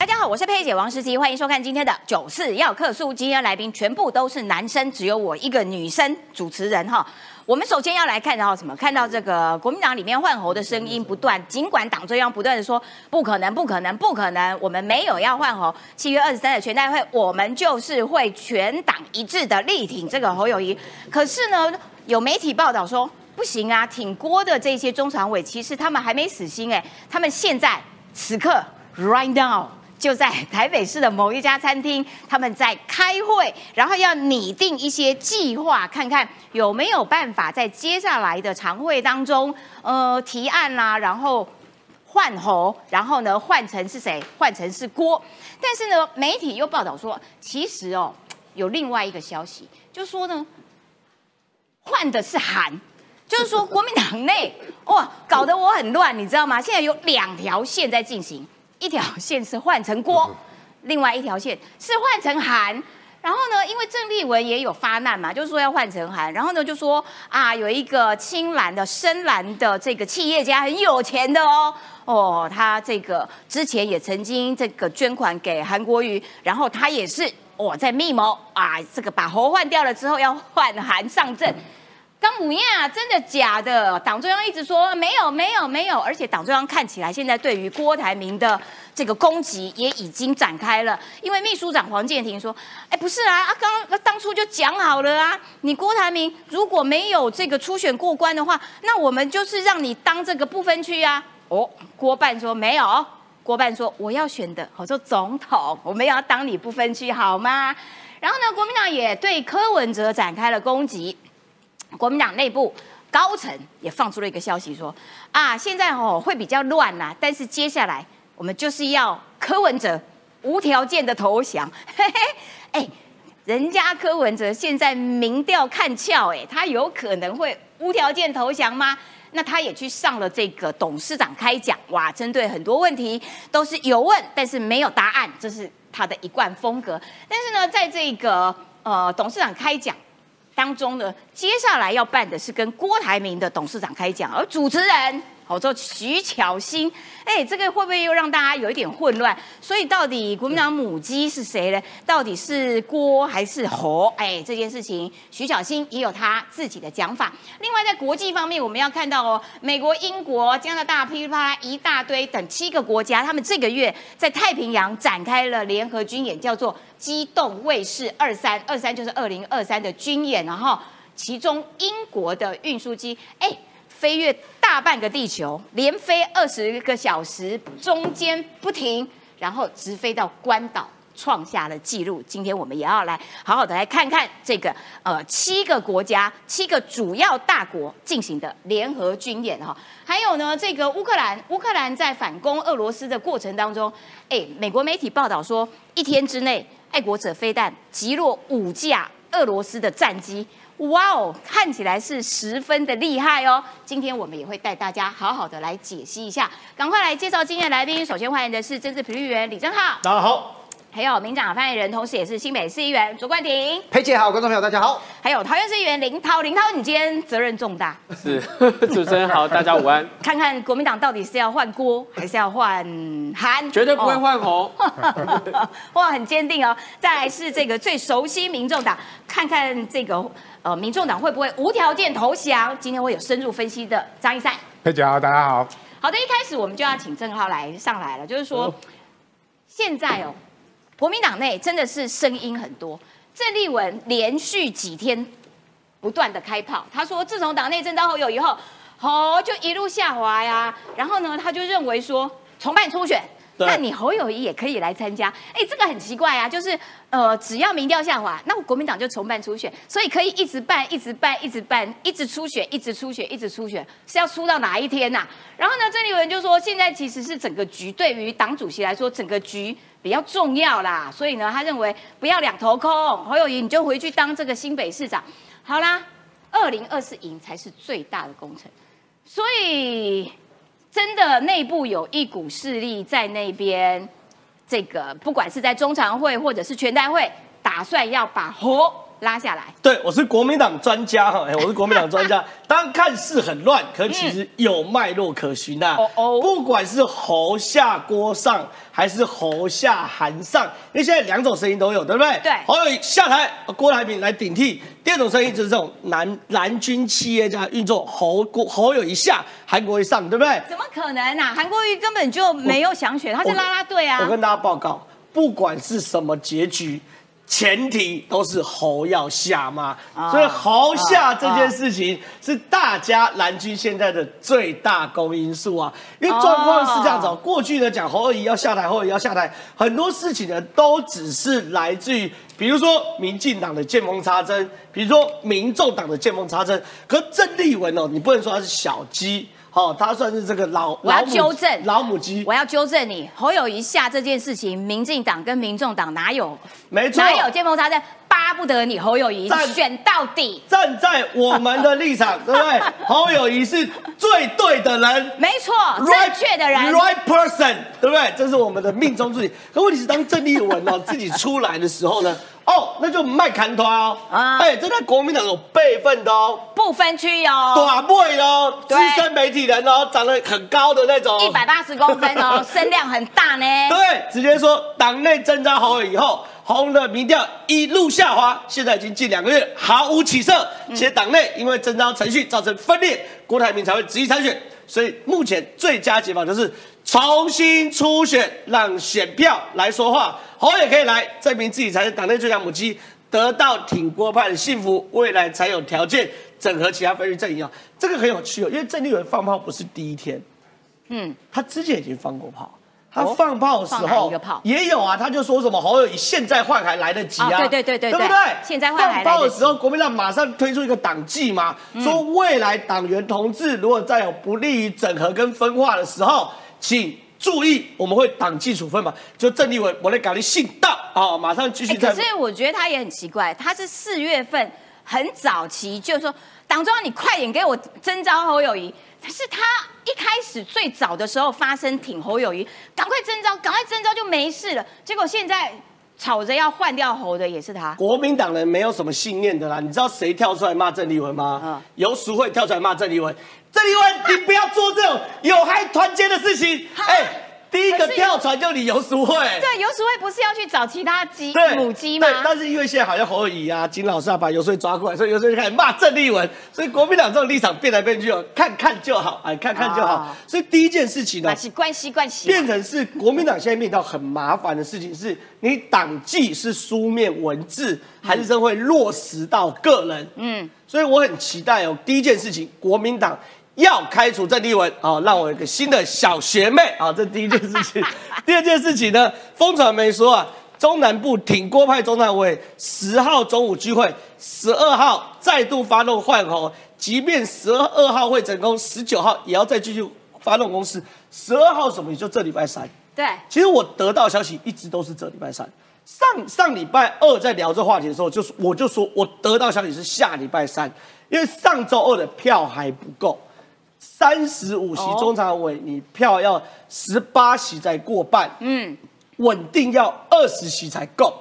大家好，我是佩姐王诗琪，欢迎收看今天的九四要客诉。今天来宾全部都是男生，只有我一个女生主持人哈。我们首先要来看到什么？看到这个国民党里面换候的声音不断，尽管党中央不断的说不可能、不可能、不可能，我们没有要换候。七月二十三的全代会，我们就是会全党一致的力挺这个侯友谊。可是呢，有媒体报道说不行啊，挺郭的这些中常委，其实他们还没死心哎，他们现在此刻 right now。就在台北市的某一家餐厅，他们在开会，然后要拟定一些计划，看看有没有办法在接下来的常会当中，呃，提案啦，然后换侯，然后呢换成是谁？换成是郭。但是呢，媒体又报道说，其实哦，有另外一个消息，就说呢，换的是韩，就是说国民党内哇，搞得我很乱，你知道吗？现在有两条线在进行。一条线是换成郭，另外一条线是换成韩。然后呢，因为郑丽文也有发难嘛，就是说要换成韩。然后呢，就说啊，有一个青蓝的、深蓝的这个企业家很有钱的哦，哦，他这个之前也曾经这个捐款给韩国瑜，然后他也是哦在密谋啊，这个把侯换掉了之后要换韩上阵。刚母亚真的假的？党中央一直说没有没有没有，而且党中央看起来现在对于郭台铭的这个攻击也已经展开了。因为秘书长黄建庭说：“哎，不是啊，啊刚当初就讲好了啊，你郭台铭如果没有这个初选过关的话，那我们就是让你当这个不分区啊。”哦，郭办说没有，郭办说我要选的，我说总统，我们要当你不分区好吗？然后呢，国民党也对柯文哲展开了攻击。国民党内部高层也放出了一个消息，说啊，现在哦会比较乱呐，但是接下来我们就是要柯文哲无条件的投降。嘿嘿，哎，人家柯文哲现在民调看俏，哎，他有可能会无条件投降吗？那他也去上了这个董事长开讲，哇，针对很多问题都是有问，但是没有答案，这是他的一贯风格。但是呢，在这个呃董事长开讲。当中呢，接下来要办的是跟郭台铭的董事长开讲，而主持人。我说徐巧芯，哎，这个会不会又让大家有一点混乱？所以到底国民党母鸡是谁呢？到底是郭还是侯？哎，这件事情徐巧芯也有他自己的讲法。另外在国际方面，我们要看到哦，美国、英国、加拿大噼里啪一大堆等七个国家，他们这个月在太平洋展开了联合军演，叫做机动卫士二三二三，就是二零二三的军演。然后其中英国的运输机，哎。飞越大半个地球，连飞二十个小时，中间不停，然后直飞到关岛，创下了纪录。今天我们也要来好好的来看看这个呃七个国家、七个主要大国进行的联合军演哈。还有呢，这个乌克兰，乌克兰在反攻俄罗斯的过程当中，哎，美国媒体报道说，一天之内，爱国者飞弹击落五架俄罗斯的战机。哇哦，看起来是十分的厉害哦！今天我们也会带大家好好的来解析一下。赶快来介绍今天的来宾，首先欢迎的是政治评论员李正浩，大家好；还有民长发言人，同时也是新北市议员卓冠廷，佩姐好，观众朋友大家好；还有桃园市议员林涛，林涛你今天责任重大，是 主持人好，大家午安。看看国民党到底是要换锅还是要换韩？绝对不会换红，哇，很坚定哦。再来是这个最熟悉民众党，看看这个。呃，民众党会不会无条件投降？今天会有深入分析的张一山。佩姐好，大家好。好的，一开始我们就要请郑浩来上来了，就是说，现在哦，国民党内真的是声音很多。郑丽文连续几天不断的开炮，他说自从党内政到后有以后，哦，就一路下滑呀。然后呢，他就认为说重办初选。那你侯友谊也可以来参加，哎，这个很奇怪啊，就是呃，只要民调下滑，那国民党就重办初选，所以可以一直办，一直办，一直办，一直初选，一直初选，一直初选，是要出到哪一天呐？然后呢，郑丽文就说，现在其实是整个局对于党主席来说，整个局比较重要啦，所以呢，他认为不要两头空，侯友谊你就回去当这个新北市长，好啦，二零二四赢才是最大的工程，所以。真的内部有一股势力在那边，这个不管是在中常会或者是全代会，打算要把侯拉下来。对，我是国民党专家哈，哎，我是国民党专家。当看似很乱，可其实有脉络可循呐。哦哦，不管是侯下郭上，还是侯下韩上，因为现在两种声音都有，对不对？对。侯友宜下台，郭台铭来顶替。第二种声音就是这种蓝蓝军企业家运作，侯郭侯友一下，韩国瑜上，对不对？怎么可能啊？韩国瑜根本就没有想选，他是拉拉队啊。我跟大家报告，不管是什么结局。前提都是侯要下吗？所以侯下这件事情是大家蓝军现在的最大公因素啊。因为状况是这样子，过去呢讲侯二姨要下台，侯二姨要下台，很多事情呢都只是来自于，比如说民进党的见缝插针，比如说民众党的见缝插针。可郑丽文哦，你不能说他是小鸡。哦，他算是这个老，我要纠正老母鸡，我要纠正你，侯友谊下这件事情，民进党跟民众党哪有？没错，哪有见缝插针？巴不得你侯友谊选到底。站在我们的立场，对不对？侯友谊是最对的人，没错，正确的人，right person，对不对？这是我们的命中注定。可问题是，当郑丽文哦自己出来的时候呢？哦，那就卖砍团哦，哎，这在国民党有辈分的哦，不分区哦，短妹哦，资深媒体人哦，长得很高的那种，一百八十公分哦，声量很大呢。对，直接说党内征召好了以后，红的民调一路下滑，现在已经近两个月毫无起色，且党内因为征召程序造成分裂，郭台铭才会执意参选，所以目前最佳解法就是重新初选，让选票来说话。侯也可以来证明自己才是党内最强母鸡，得到挺郭派的幸福，未来才有条件整合其他分区阵营啊！这个很有趣哦，因为郑丽文放炮不是第一天，嗯，他之前已经放过炮，他放炮的时候也有啊，他就说什么侯友宜现在换还来得及啊，对对对对，对不对？现在换放炮的时候，国民党马上推出一个党纪嘛，说未来党员同志如果再有不利于整合跟分化的时候，请。注意，我们会党纪处分嘛？就郑立文，我来搞你信道啊！马上继续。可是我觉得他也很奇怪，他是四月份很早期，就是说党中央你快点给我征召侯友谊，是他一开始最早的时候发声挺侯友谊，赶快征召，赶快征召就没事了。结果现在吵着要换掉侯的也是他。国民党人没有什么信念的啦，你知道谁跳出来骂郑丽文吗？嗯，游淑慧跳出来骂郑丽文。郑立文，你不要做这种有害团结的事情。哎，第一个跳船就你游淑慧。对，游淑慧不是要去找其他鸡母鸡吗？对，但是因为现在好像侯友谊啊、金老师啊把游淑慧抓过来，所以游淑慧开始骂郑立文。所以国民党这种立场变来变去哦，看看就好，哎，看看就好。所以第一件事情呢，关系关系变成是国民党现在面到很麻烦的事情，是你党纪是书面文字，还是真会落实到个人？嗯，所以我很期待哦。第一件事情，国民党。要开除郑丽文啊，让我有个新的小学妹啊，这第一件事情。第二件事情呢，风传媒说啊，中南部挺郭派中南委十号中午聚会，十二号再度发动换候，即便十二号会成功，十九号也要再继续发动攻势。十二号什么？也就这礼拜三。对，其实我得到消息一直都是这礼拜三。上上礼拜二在聊这话题的时候，就是我就说我得到消息是下礼拜三，因为上周二的票还不够。三十五席中常委，你票要十八席才过半，嗯，稳定要二十席才够。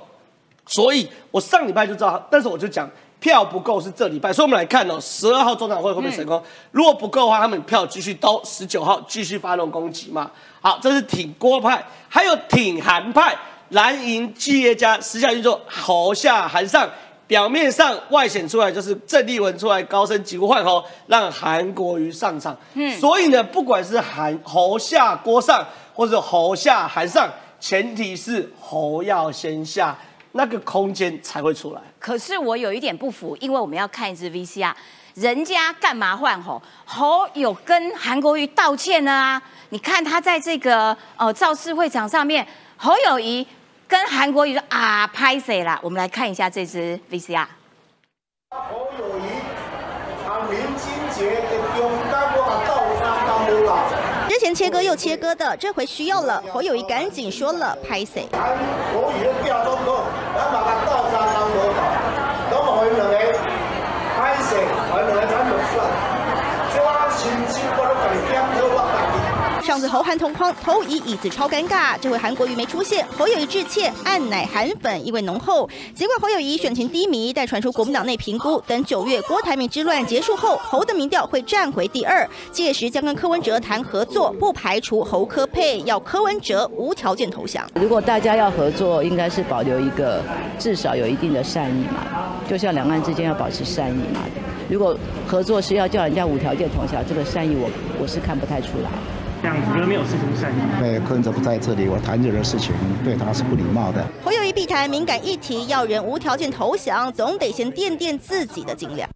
所以我上礼拜就知道，但是我就讲票不够是这礼拜，所以我们来看哦，十二号中常会会不会成功？如果不够的话，他们票继续兜十九号继续发动攻击嘛。好，这是挺郭派，还有挺韩派，蓝营企业家私下运作，侯下韩上。表面上外显出来就是郑丽文出来高声疾呼换侯，让韩国瑜上场。嗯，所以呢，不管是韩侯下郭上，或者侯下韩上，前提是侯要先下，那个空间才会出来。可是我有一点不服，因为我们要看一支 VCR，人家干嘛换侯？侯有跟韩国瑜道歉呢啊？你看他在这个呃造势会场上面，侯友谊。跟韩国瑜说啊，拍谁啦？我们来看一下这支 VCR。侯友谊，长明金节的勇敢，我把倒插当舞蹈。之前切割又切割的，这回需要了。侯友谊赶紧说了，拍谁？韩国瑜的调中后，咱把它倒插当舞蹈。那么回两个拍谁？回两个咱就算。这我心情我都给你点头，我感觉。上次侯韩同框投移椅子超尴尬，这回韩国瑜没出现，侯友谊致歉，按奶韩粉意味浓厚。尽管侯友谊选情低迷，但传出国民党内评估，等九月郭台铭之乱结束后，侯的民调会站回第二，届时将跟柯文哲谈合作，不排除侯柯配，要柯文哲无条件投降。如果大家要合作，应该是保留一个至少有一定的善意嘛，就像两岸之间要保持善意嘛。如果合作是要叫人家无条件投降，这个善意我我是看不太出来。这样子没有事情善意。对，柯文哲不在这里，我谈这个事情对他是不礼貌的。侯友谊避谈敏感议题，要人无条件投降，总得先垫垫自己的斤两。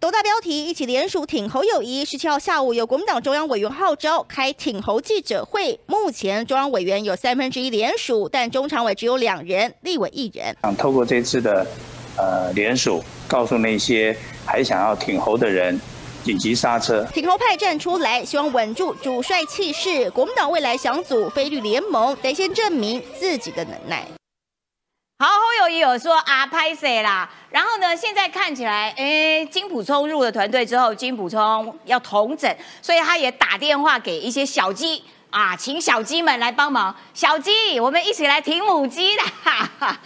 斗大标题，一起联署挺侯友谊。十七号下午，有国民党中央委员号召开挺侯记者会。目前中央委员有三分之一联署，但中常委只有两人，立委一人。想透过这次的呃联署，告诉那些还想要挺侯的人，紧急刹车。挺侯派站出来，希望稳住主帅气势。国民党未来想组菲律联盟，得先证明自己的能耐。好，侯友也有说啊，拍谁啦？然后呢，现在看起来，哎，金普聪入了团队之后，金普聪要统整，所以他也打电话给一些小鸡啊，请小鸡们来帮忙。小鸡，我们一起来挺母鸡的。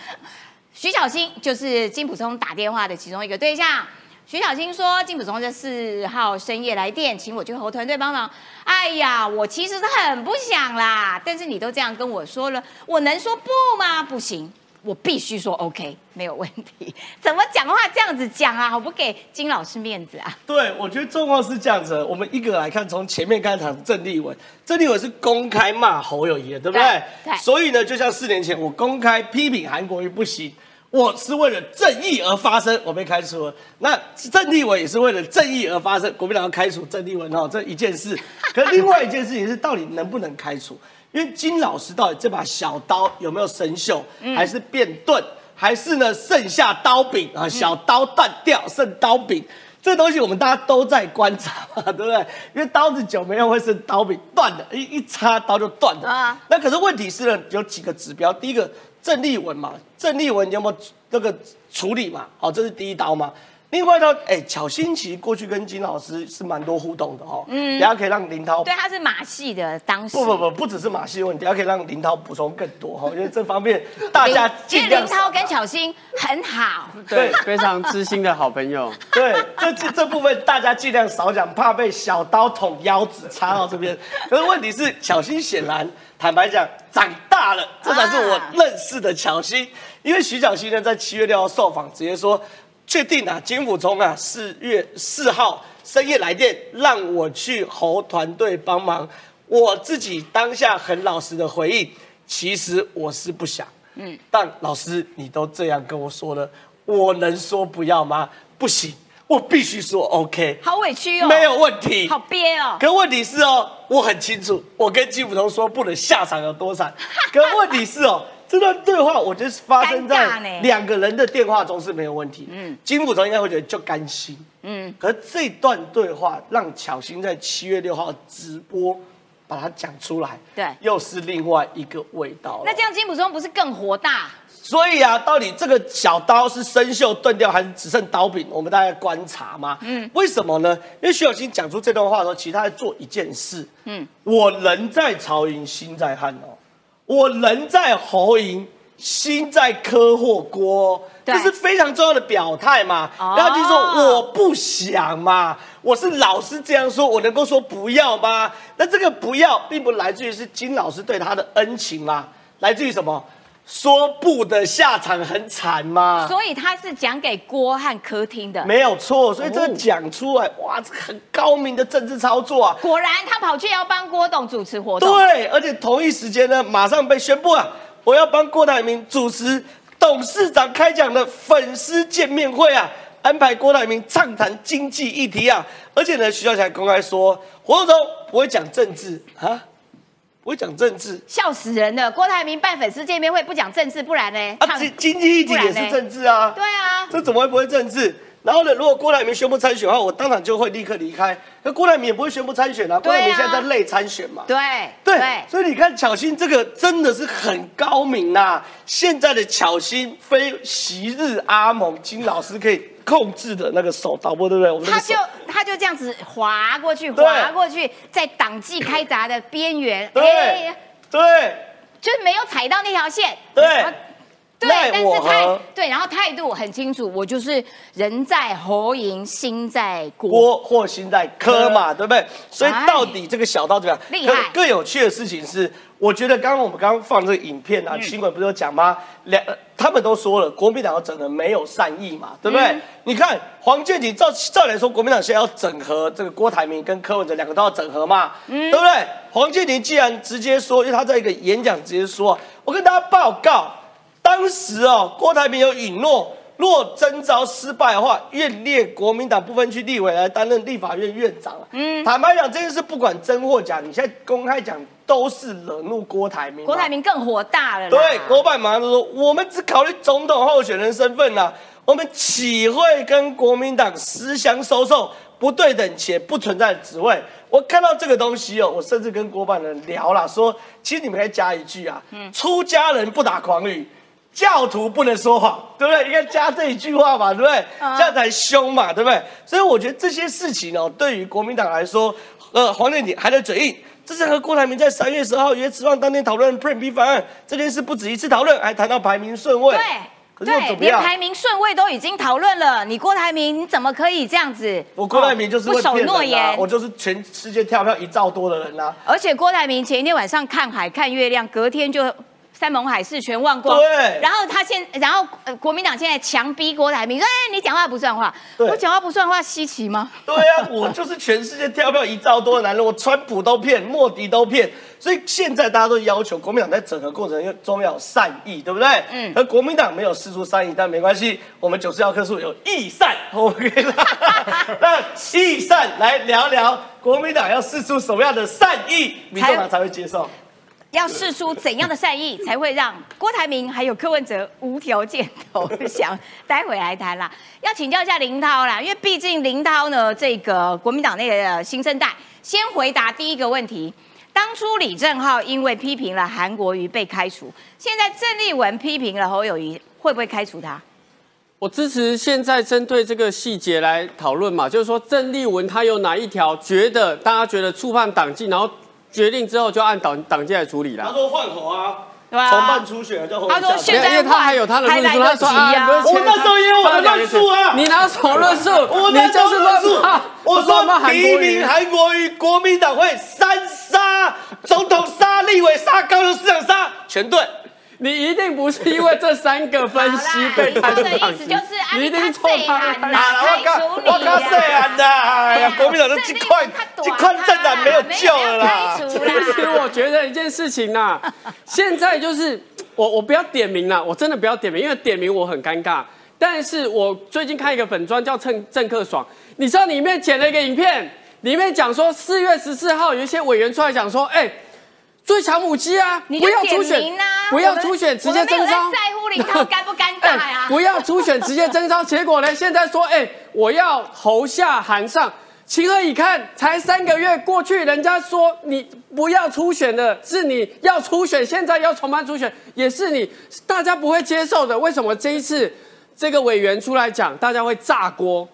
徐小新就是金普聪打电话的其中一个对象。徐小青说，金普聪在四号深夜来电，请我去侯团队帮忙。哎呀，我其实是很不想啦，但是你都这样跟我说了，我能说不吗？不行。我必须说 OK，没有问题。怎么讲话这样子讲啊？我不给金老师面子啊？对，我觉得状况是这样子。我们一个来看，从前面开场，郑丽文，郑丽文是公开骂侯友谊，对不对？对。所以呢，就像四年前我公开批评韩国瑜不行，我是为了正义而发声，我被开除了。那郑立文也是为了正义而发声，国民党要开除郑立文哦，这一件事。可另外一件事情是，到底能不能开除？因为金老师到底这把小刀有没有生锈，还是变钝，还是呢剩下刀柄啊？小刀断掉剩刀柄，这东西我们大家都在观察嘛，对不对？因为刀子久没用会剩刀柄断的，一一插刀就断的啊。那可是问题是呢，有几个指标，第一个郑丽文嘛，郑丽文有没有那个处理嘛？好，这是第一刀嘛。另外呢，哎，巧心其实过去跟金老师是蛮多互动的哦。嗯，等下可以让林涛。对，他是马戏的当时。不不不，不只是马戏问题，等下可以让林涛补充更多哈，因为这方面大家尽量。林涛跟巧心很好，对，非常知心的好朋友。对，这这这部分大家尽量少讲，怕被小刀捅腰子插到这边。可是问题是，巧心显然坦白讲长大了，这才是我认识的巧心。因为徐巧心呢，在七月六号受访，直接说。确定啊，金辅聪啊，四月四号深夜来电让我去侯团队帮忙。我自己当下很老实的回应，其实我是不想。嗯，但老师你都这样跟我说了，我能说不要吗？不行，我必须说 OK。好委屈哦，没有问题。好憋哦。可问题是哦，我很清楚，我跟金辅聪说不能下场有多惨。可问题是哦。这段对话，我觉得发生在两个人的电话中是没有问题。嗯，金辅聪应该会觉得就甘心。嗯，可是这段对话让巧心在七月六号直播把它讲出来，对，又是另外一个味道。那这样金辅聪不是更火大？所以啊，到底这个小刀是生锈断掉，还是只剩刀柄？我们大家观察嘛。嗯，为什么呢？因为徐小新讲出这段话的时候，其实他在做一件事。嗯，我人在曹营心在汉哦。我人在侯营，心在科霍锅，这是非常重要的表态嘛。然后就说我不想嘛，我是老师这样说，我能够说不要吗？那这个不要，并不来自于是金老师对他的恩情嘛，来自于什么？说不的下场很惨嘛。所以他是讲给郭和柯听的，没有错。所以这讲出来，哇，这很高明的政治操作啊。果然，他跑去要帮郭董主持活动。对，而且同一时间呢，马上被宣布啊，我要帮郭台铭主持董事长开讲的粉丝见面会啊，安排郭台铭畅谈经济议题啊。而且呢，徐小强公开说，活动中不会讲政治啊。不会讲政治，笑死人了。郭台铭办粉丝见面会不讲政治，不然呢？啊，经经济议题也是政治啊。对啊，这怎么会不会政治？然后呢，如果郭台铭宣布参选的话，我当场就会立刻离开。那郭台铭也不会宣布参选啊。郭台铭现在在累参选嘛。对对，所以你看巧心这个真的是很高明呐。现在的巧心非昔日阿蒙金老师可以控制的那个手导播，对不对？我们他就他就这样子滑过去，滑过去，在党纪开闸的边缘，对哎，对就是没有踩到那条线。对对，但是态对，然后态度很清楚，我就是人在侯营，心在国。锅或心在科嘛，对不对？所以哎到底这个小刀怎么样？厉害更更有趣的事情是，我觉得刚刚我们刚刚放这个影片嗯啊，新闻不是有讲吗？两呃他们都说了，国民党要整合没有善意嘛，对不对？嗯你看黄建庭照照理来说，国民党现在要整合这个郭台铭跟柯文哲两个都要整合嘛，嗯对不对？黄建庭既然直接说，因为他在一个演讲直接说，我跟大家报告。当时哦，郭台铭有允诺，若征召失败的话，愿列国民党不分区立委来担任立法院院长。嗯，坦白讲，这件事不管真或假，你现在公开讲都是惹怒郭台铭。郭台铭更火大了啦。对，郭办马上就说，我们只考虑总统候选人身份啦、我们岂会跟国民党私相收受不对等且不存在的职位？我看到这个东西哦，我甚至跟郭办人聊了，说，其实你们可以加一句啊，嗯出家人不打诳语。教徒不能说谎，对不对？应该加这一句话嘛，对不对？嗯这样才凶嘛，对不对？所以我觉得这些事情哦，对于国民党来说，呃，黄建庭还在嘴硬，这是和郭台铭在三月十号约吃饭当天讨论 Plan B 方案这件事不止一次讨论，还谈到排名顺位。对对？连排名顺位都已经讨论了，你郭台铭你怎么可以这样子？我郭台铭就是哦不守诺言我就是全世界跳票一兆多的人啊。而且郭台铭前一天晚上看海看月亮，隔天就山盟海誓全忘光。对然后他现，然后呃，国民党现在强逼郭台铭说：“哎，你讲话不算话。”我讲话不算话，稀奇吗？对啊，我就是全世界跳票一兆多的男人，我川普都骗，莫迪都骗，所以现在大家都要求国民党在整个过程中要有善意，对不对？嗯嗯。而国民党没有施出善意，但没关系，我们九四幺棵树有义善，我们可以让让义善来聊聊国民党要施出什么样的善意，民众党才会接受。要试出怎样的善意，才会让郭台铭还有柯文哲无条件投降？待会来谈啦。要请教一下林涛啦，因为毕竟林涛呢，这个国民党内的新生代，先回答第一个问题。当初李正浩因为批评了韩国瑜被开除，现在郑丽文批评了侯友谊，会不会开除他？我支持现在针对这个细节来讨论嘛，就是说郑丽文他有哪一条觉得大家觉得触犯党纪，然后决定之后就按党党纪来处理啦。他说换头啊，对吧重办初选叫侯他说友宜现在因为他还有他的论述，他说及啊我那时候也有我的论述啊。你哪有什么论述？我你就是乱骂，我说第一名。韩国瑜，国民党会三杀，总统杀，立委杀，高雄市长杀，全对。你一定不是因为这三个分析被开除好啦党籍你说的意思就是啊你一定是错你看判谁啊啊，我刚我刚说完的，哎呀，国民党的这块这块政党没有救了啦。其实我觉得一件事情呐，现在就是我我不要点名了，我真的不要点名，因为点名我很尴尬。但是我最近看一个粉砖叫郑郑克爽，你知道里面剪了一个影片，里面讲说四月十四号有一些委员出来讲说，哎、最强母鸡啊，你就点不要初选名啊，不要我们初选，直接征召。在在乎林涛尴不尴尬呀？不要初选直接征召，结果呢？现在说，哎、我要侯下韩上，情何以堪？才三个月过去，人家说你不要初选的，是你要初选，现在要重办初选，也是你，大家不会接受的。为什么这一次这个委员出来讲，大家会炸锅？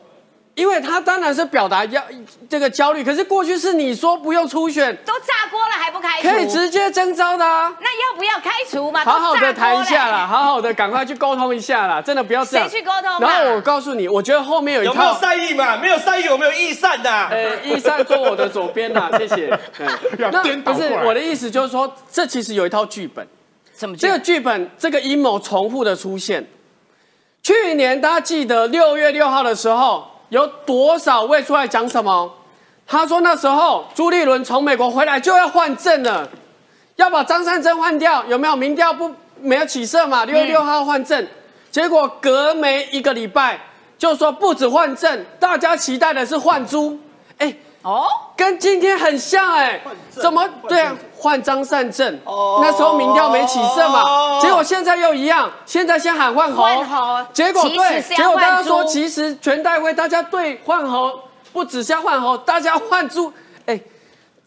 因为他当然是表达要这个焦虑，可是过去是你说不用初选，都炸锅了还不开除？可以直接征召的啊。那要不要开除嘛？好好的谈一下了啦，好好的赶快去沟通一下啦，真的不要这样。谁去沟通嘛然后我告诉你，我觉得后面有一有没有套，善意嘛？没有善意，有没有义善的？呃，义善坐我的左边呐，谢谢。嗯那不是我的意思，就是说，这其实有一套剧本，什么剧这个剧本这个阴谋重复的出现。去年大家记得六月六号的时候，有多少位出来讲什么？他说那时候朱立伦从美国回来就要换证了，要把张善珍换掉，有没有？民调不没有起色嘛？六月六号换证，结果隔没一个礼拜就说不止换证，大家期待的是换猪。哎，哦，跟今天很像哎、证怎么？对啊？换张善政，哦。那时候民调没起色嘛，哦。结果现在又一样，现在先喊换侯，换侯。结果对，结果大家说其实全代会大家对换侯不只是要换侯，大家换猪，哎。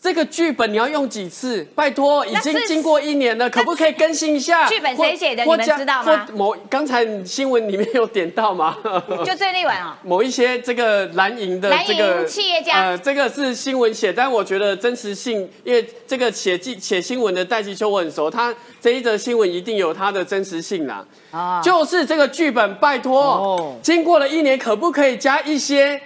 这个剧本你要用几次？拜托，已经经过一年了，可不可以更新一下？剧本谁写的你们知道吗某刚才新闻里面有点到吗？就最那晚啊，某一些这个蓝营的这个企业家呃，这个是新闻写，但我觉得真实性，因为这个写记写新闻的戴季秋我很熟，他这一则新闻一定有它的真实性啦。啊，就是这个剧本，拜托，哦经过了一年，可不可以加一些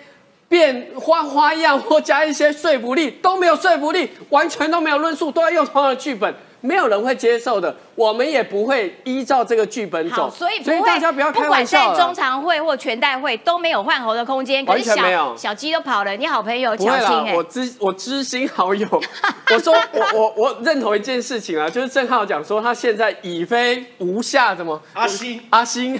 变花花样，或加一些说服力？都没有说服力，完全都没有论述，都要用同样的剧本，没有人会接受的，我们也不会依照这个剧本，走。所以所以，大家不要开不管在玩笑中常会或全代会都没有换猴的空间，可完是全没有。小小鸡都跑了，你好朋友乔不会啦欣，哎我，知我知心好友，我说我我我认同一件事情啊，就是郑浩讲说他现在已非无下，怎么？阿星。阿星，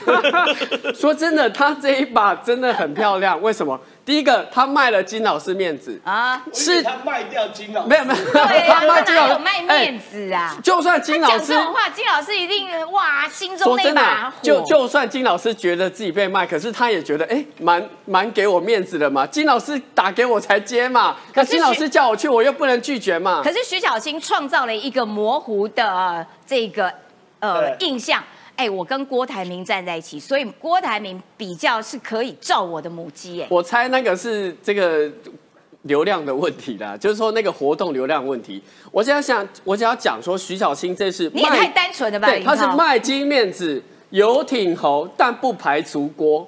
说真的，他这一把真的很漂亮，为什么？第一个，他卖了金老师面子，啊，是他卖掉金老师。没有没有，他卖金老师有卖面哎子啊？就算金老师讲这种话，金老师一定哇，心中那把啊火，就就算金老师觉得自己被卖，可是他也觉得哎，蛮蛮给我面子的嘛。金老师打给我才接嘛，可金老徐师叫我去，我又不能拒绝嘛可。是徐小青创造了一个模糊的呃这个呃印象。哎，我跟郭台铭站在一起，所以郭台铭比较是可以照我的母鸡。哎，我猜那个是这个流量的问题啦，就是说那个活动流量问题。我现在想，我只要讲说徐小青这是你也太单纯了吧？对，他是卖金面子，游艇侯，但不排除锅。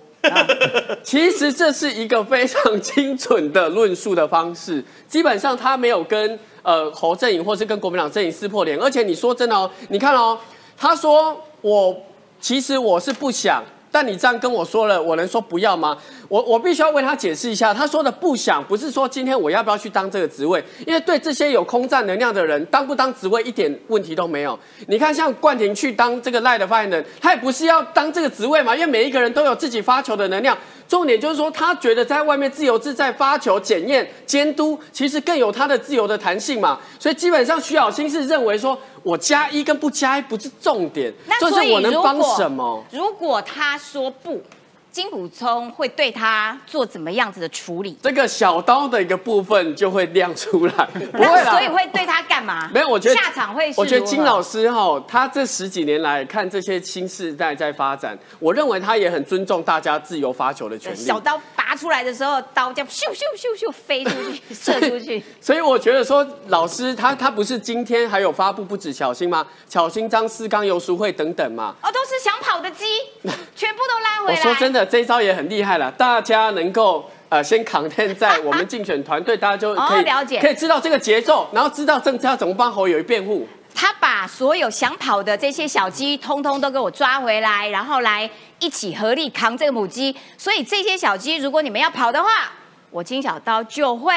其实这是一个非常精准的论述的方式，基本上他没有跟呃侯阵营或是跟国民党阵营撕破脸，而且你说真的哦，你看哦，他说我其实我是不想。但你这样跟我说了，我能说不要吗？我我必须要为他解释一下，他说的不想不是说今天我要不要去当这个职位，因为对这些有空战能量的人，当不当职位一点问题都没有。你看像冠廷去当这个赖的发言人，他也不是要当这个职位嘛，因为每一个人都有自己发球的能量。重点就是说，他觉得在外面自由自在发球、检验、监督，其实更有他的自由的弹性嘛。所以基本上徐小新是认为说，我加一跟不加一不是重点，就是我能帮什么。如果他说不，金普聪会对他做怎么样子的处理？这个小刀的一个部分就会亮出来，不会那啦。所以会对他干嘛？没有，我觉得下场会我觉得金老师哈，他这十几年来看这些新世代在发展，我认为他也很尊重大家自由发球的权利。小刀拔出来的时候，刀就咻咻咻咻飞出去，射出去。所以我觉得说，老师他他不是今天还有发布不止小新吗？小心、张思刚、游淑慧等等嘛。哦，都是想跑的鸡，全部都拉回我来。说真的，这一招也很厉害了，大家能够。呃，先 content 在我们竞选团队，大家就 可以、哦了解可以知道这个节奏，然后知道政策要怎么帮侯友谊辩护。他把所有想跑的这些小鸡，通通都给我抓回来，然后来一起合力扛这个母鸡。所以这些小鸡，如果你们要跑的话，我金小刀就会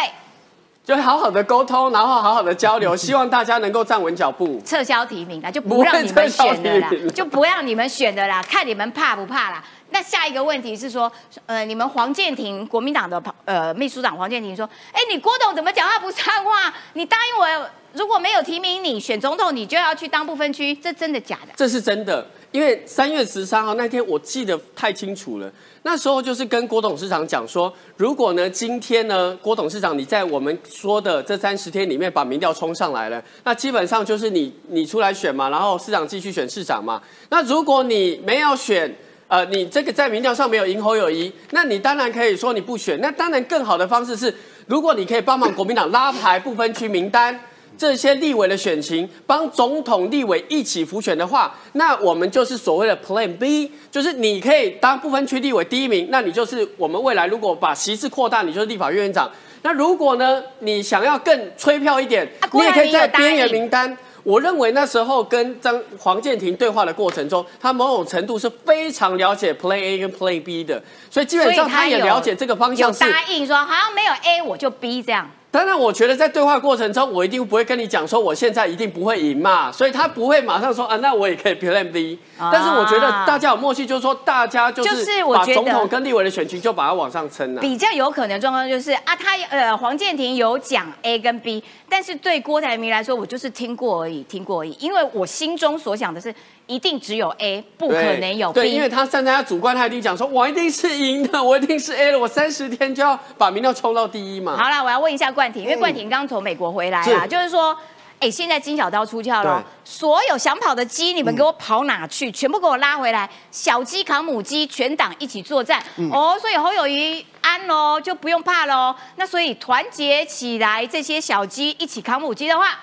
就好好的沟通，然后好好的交流，希望大家能够站稳脚步。撤销提名啦，就不让你们选的啦就不让你们选的啦，看你们怕不怕啦。那下一个问题是说，呃，你们黄建庭国民党的呃秘书长黄建庭说，哎，你郭董怎么讲话不算话？你答应我，如果没有提名你选总统，你就要去当不分区，这真的假的？这是真的，因为三月十三号那天我记得太清楚了。那时候就是跟郭董事长讲说，如果呢今天呢郭董事长你在我们说的这三十天里面把民调冲上来了，那基本上就是你你出来选嘛，然后市长继续选市长嘛。那如果你没有选，呃，你这个在民调上没有赢侯友谊，那你当然可以说你不选。那当然更好的方式是，如果你可以帮忙国民党拉排不分区名单。这些立委的选情，帮总统、立委一起浮选的话，那我们就是所谓的 Plan B，就是你可以当不分区立委第一名，那你就是我们未来如果把席次扩大，你就是立法院院长。那如果呢，你想要更吹票一点，啊你也可以在边缘名单。我认为那时候跟张黄建庭对话的过程中，他某种程度是非常了解 Play A 跟 Play B 的，所以基本上他也了解这个方向是答应说，好像没有 A 我就 B 这样。当然，我觉得在对话过程中，我一定不会跟你讲说我现在一定不会赢嘛，所以他不会马上说啊，那我也可以 Plan B。啊但是我觉得大家有默契，就是说大家就就是把总统跟立委的选情就把它往上撑了。比较有可能的状况就是啊，他呃黄建庭有讲 A 跟 B，但是对郭台铭来说，我就是听过而已，听过而已，因为我心中所想的是，一定只有 A，不可能有 B。对，因为他站在他主观，他一定讲说，我一定是赢的，我一定是 A 了，我三十天就要把民调冲到第一嘛。好了，我要问一下冠廷，因为冠廷刚从美国回来啊，就是说。哎，现在金小刀出鞘了，所有想跑的鸡，你们给我跑哪去？全部给我拉回来，小鸡扛母鸡，全党一起作战。哦，所以侯友谊安喽，就不用怕喽。那所以团结起来，这些小鸡一起扛母鸡的话，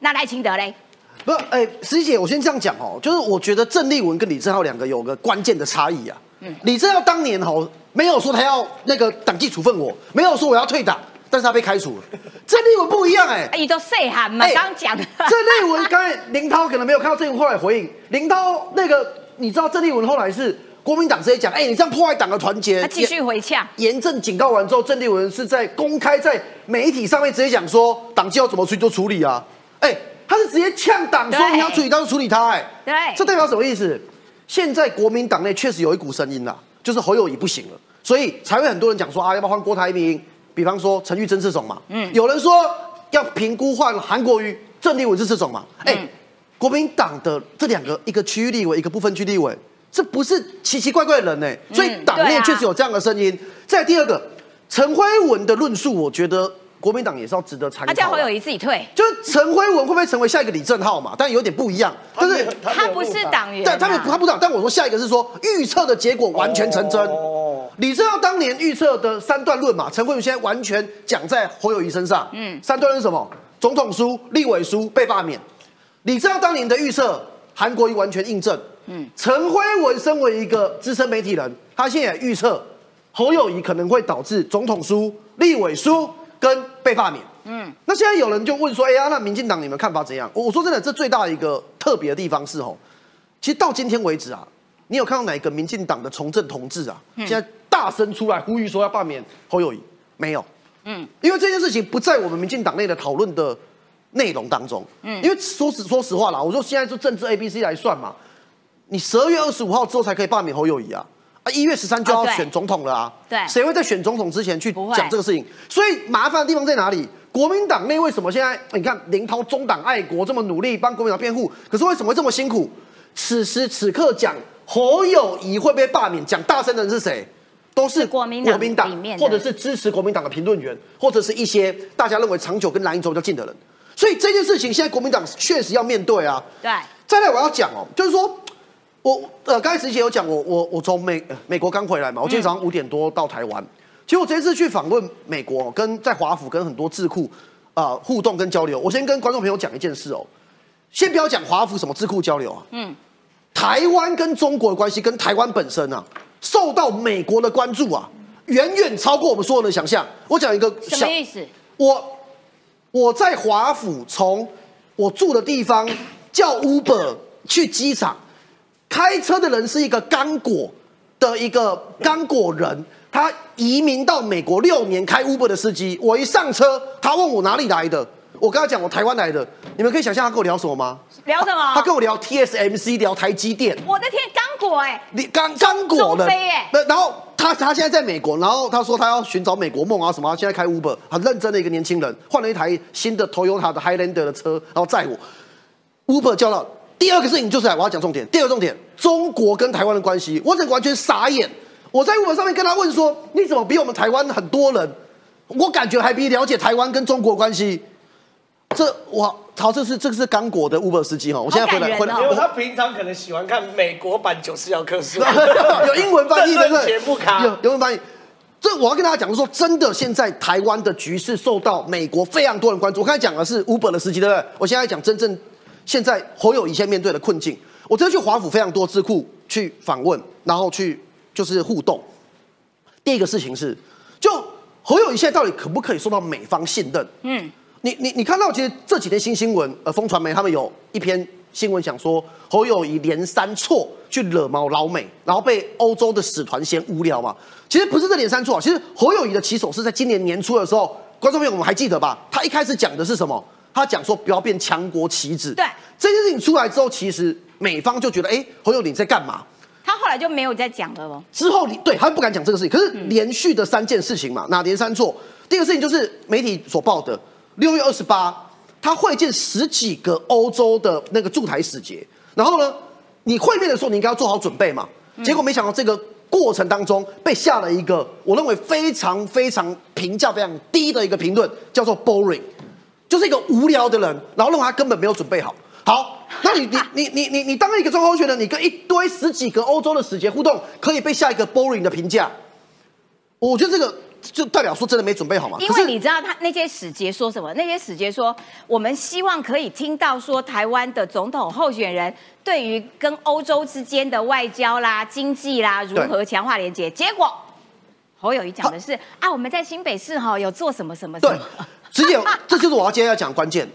那赖清德嘞？不，哎，石琪姐，我先这样讲哦，就是我觉得郑丽文跟李正浩两个有个关键的差异啊。嗯，李正浩当年哦，没有说他要那个党纪处分我，没有说我要退党。但是他被开除了，郑丽文不一样哎，你都细喊嘛，刚讲。的。郑丽文刚才林涛可能没有看到郑丽文后来回应，林涛那个你知道郑丽文后来是国民党直接讲，哎，你这样破坏党的团结，他继续回呛，严正警告完之后，郑丽文是在公开在媒体上面直接讲说，党纪要怎么处理就处理啊，哎，他是直接呛党说你要处理他就处理他，哎，对，这代表什么意思？现在国民党内确实有一股声音啦，就是侯友谊不行了，所以才会很多人讲说啊，要不要换郭台铭？比方说陈玉珍这种嘛，嗯，有人说要评估换韩国瑜、郑立文是这种嘛，哎，国民党的这两个一个区域立委，一个部分区立委，这不是奇奇怪怪的人呢，所以党内确实有这样的声音。再第二个，陈辉文的论述，我觉得国民党也是要值得参考。他叫侯友谊自己退，就是陈辉文会不会成为下一个李正浩嘛？但有点不一样，但是他不是党员，但他们他不党，但我说下一个是说预测的结果完全成真。哦李正浩当年预测的三段论嘛，陈慧文现在完全讲在侯友谊身上。嗯，三段论是什么？总统书、立委书、被罢免。李正浩当年的预测，韩国瑜完全印证。嗯，陈辉文身为一个资深媒体人，他现在预测侯友谊可能会导致总统书、立委书跟被罢免。嗯，那现在有人就问说，哎呀，那民进党你们看法怎样？我说真的，这最大的一个特别的地方是哦，其实到今天为止啊，你有看到哪个民进党的从政同志啊？现在。大声出来呼吁说要罢免侯友谊，没有，嗯，因为这件事情不在我们民进党内的讨论的内容当中，嗯，因为说实说实话啦，我说现在就政治 A B C 来算嘛，你十二月二十五号之后才可以罢免侯友谊啊，啊，一月十三就要选总统了啊，对，谁会在选总统之前去讲这个事情？所以麻烦的地方在哪里？国民党内为什么现在你看林涛中党爱国这么努力帮国民党辩护，可是为什么会这么辛苦？此时此刻讲侯友谊会被罢免，讲大声的人是谁？都是国民党里面，或者是支持国民党的评论员，或者是一些大家认为长久跟蓝营走比较近的人。所以这件事情，现在国民党确实要面对啊。对。再来，我要讲哦，就是说，我呃，刚才之前有讲，我我我从美美国刚回来嘛，我今天早上五点多到台湾。其实我这次去访问美国，跟在华府跟很多智库啊互动跟交流。我先跟观众朋友讲一件事哦，先不要讲华府什么智库交流啊。嗯。台湾跟中国的关系，跟台湾本身啊。受到美国的关注啊，远远超过我们所有人的想象。我讲一个什么意思？我我在华府，从我住的地方叫 Uber 去机场，开车的人是一个刚果的一个刚果人，他移民到美国六年，开 Uber 的司机。我一上车，他问我哪里来的。我跟他讲，我台湾来的，你们可以想象他跟我聊什么吗？聊什么？他跟我聊 TSMC，聊台积电。我的天，刚果哎，你刚刚果的。那然后他他现在在美国，然后他说他要寻找美国梦啊什么，现在开 Uber，很认真的一个年轻人，换了一台新的 Toyota 的 Highlander 的车，然后载我。Uber 叫到第二个事情就是我要讲重点，第二个重点，中国跟台湾的关系，我整个完全傻眼。我在 Uber 上面跟他问说，你怎么比我们台湾很多人，我感觉还比了解台湾跟中国关系。这我好，这是这个是刚果的 Uber 司机哈，我现在回来回来，因为他平常可能喜欢看美国版九四幺克数，有英文翻译的，全部卡，有英文翻译。这我要跟大家讲，说真的，现在台湾的局势受到美国非常多人关注。我刚才讲的是 Uber 的司机，对不对？我现在讲真正现在侯友谊现在面对的困境。我真的去华府非常多智库去访问，然后去就是互动。第一个事情是，就侯友谊现在到底可不可以受到美方信任？嗯。你你你看到，其实这几天新新闻，呃，风传媒他们有一篇新闻，讲说侯友谊连三错去惹毛老美，然后被欧洲的使团嫌无聊嘛。其实不是这连三错，其实侯友谊的起手是在今年年初的时候，观众朋友我们还记得吧？他一开始讲的是什么？他讲说不要变强国棋子。对，这件事情出来之后，其实美方就觉得，哎，侯友你在干嘛？他后来就没有再讲了吗？之后你对他不敢讲这个事情，可是连续的三件事情嘛，哪连三错？第一个事情就是媒体所报的。六月二十八，他会见十几个欧洲的那个驻台使节，然后呢，你会面的时候你应该要做好准备嘛。结果没想到这个过程当中被下了一个我认为非常非常评价非常低的一个评论，叫做 boring，就是一个无聊的人，然后认为他根本没有准备好。好，那你你你你你你当一个中候选人，你跟一堆十几个欧洲的使节互动，可以被下一个 boring 的评价，我觉得这个就代表说真的没准备好嘛。因为你知道他那些使节说什么？那些使节说，我们希望可以听到说台湾的总统候选人对于跟欧洲之间的外交啦、经济啦如何强化连接。结果侯友谊讲的是啊，我们在新北市哈有做什么什么什么。直接 这就是我要今天要讲关键。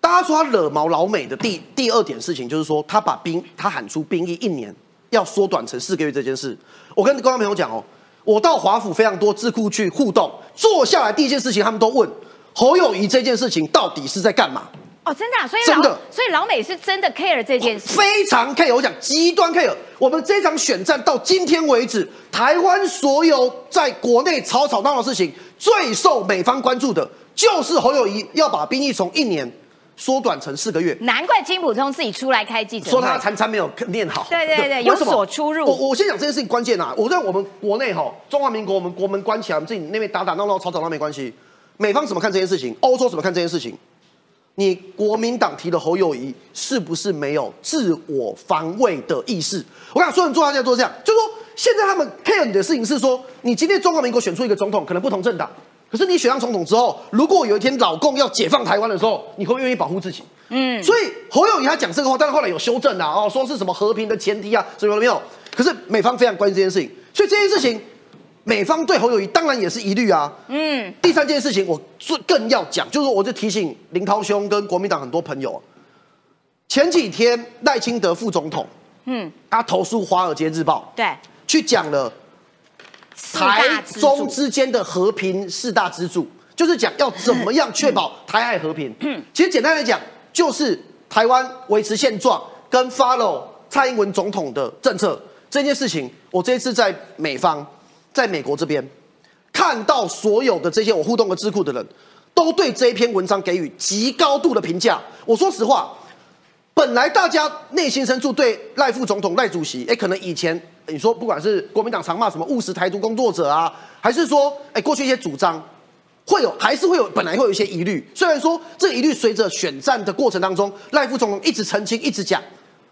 大家说他惹毛老美的第第二点事情，就是说他把兵他喊出兵役一年要缩短成四个月这件事。我跟观众朋友讲哦。我到华府非常多智库去互动，坐下来第一件事情，他们都问侯友谊这件事情到底是在干嘛？哦，真的，所以真的，所以老美是真的 care 这件事，非常 care。我讲极端 care。我们这场选战到今天为止，台湾所有在国内吵吵闹闹的事情，最受美方关注的就是侯友谊要把兵役从一年。缩短成四个月，难怪金普通自己出来开记者说他参参没有念好。对对对，有所出入。我我先讲这件事情关键啊！我在我们国内哈，中华民国我们国门关起来，我们自己那边打打闹闹、吵吵闹没关系。美方怎么看这件事情？欧洲怎么看这件事情？你国民党提的侯友谊是不是没有自我防卫的意识？我讲所有人做大家都这样，就是说现在他们 care 你的事情是说，你今天中华民国选出一个总统，可能不同政党。可是你选上总统之后，如果有一天老共要解放台湾的时候，你会不愿意保护自己？嗯，所以侯友谊他讲这个话，但是后来有修正啊，哦，说是什么和平的前提啊，什么没有？可是美方非常关心这件事情，所以这件事情，美方对侯友谊当然也是疑虑啊。嗯，第三件事情我最更要讲，就是我就提醒林涛兄跟国民党很多朋友，前几天赖清德副总统，嗯，他投诉《华尔街日报》，对，去讲了。台中之间的和平四大支柱，就是讲要怎么样确保台海和平。嗯，其实简单来讲，就是台湾维持现状跟 follow 蔡英文总统的政策这件事情。我这一次在美方，在美国这边看到所有的这些我互动的智库的人，都对这一篇文章给予极高度的评价。我说实话，本来大家内心深处对赖副总统、赖主席，哎，可能以前。你说，不管是国民党常骂什么务实台独工作者啊，还是说，哎，过去一些主张，会有，还是会有，本来会有一些疑虑。虽然说这疑虑随着选战的过程当中，赖副总统一直澄清，一直讲，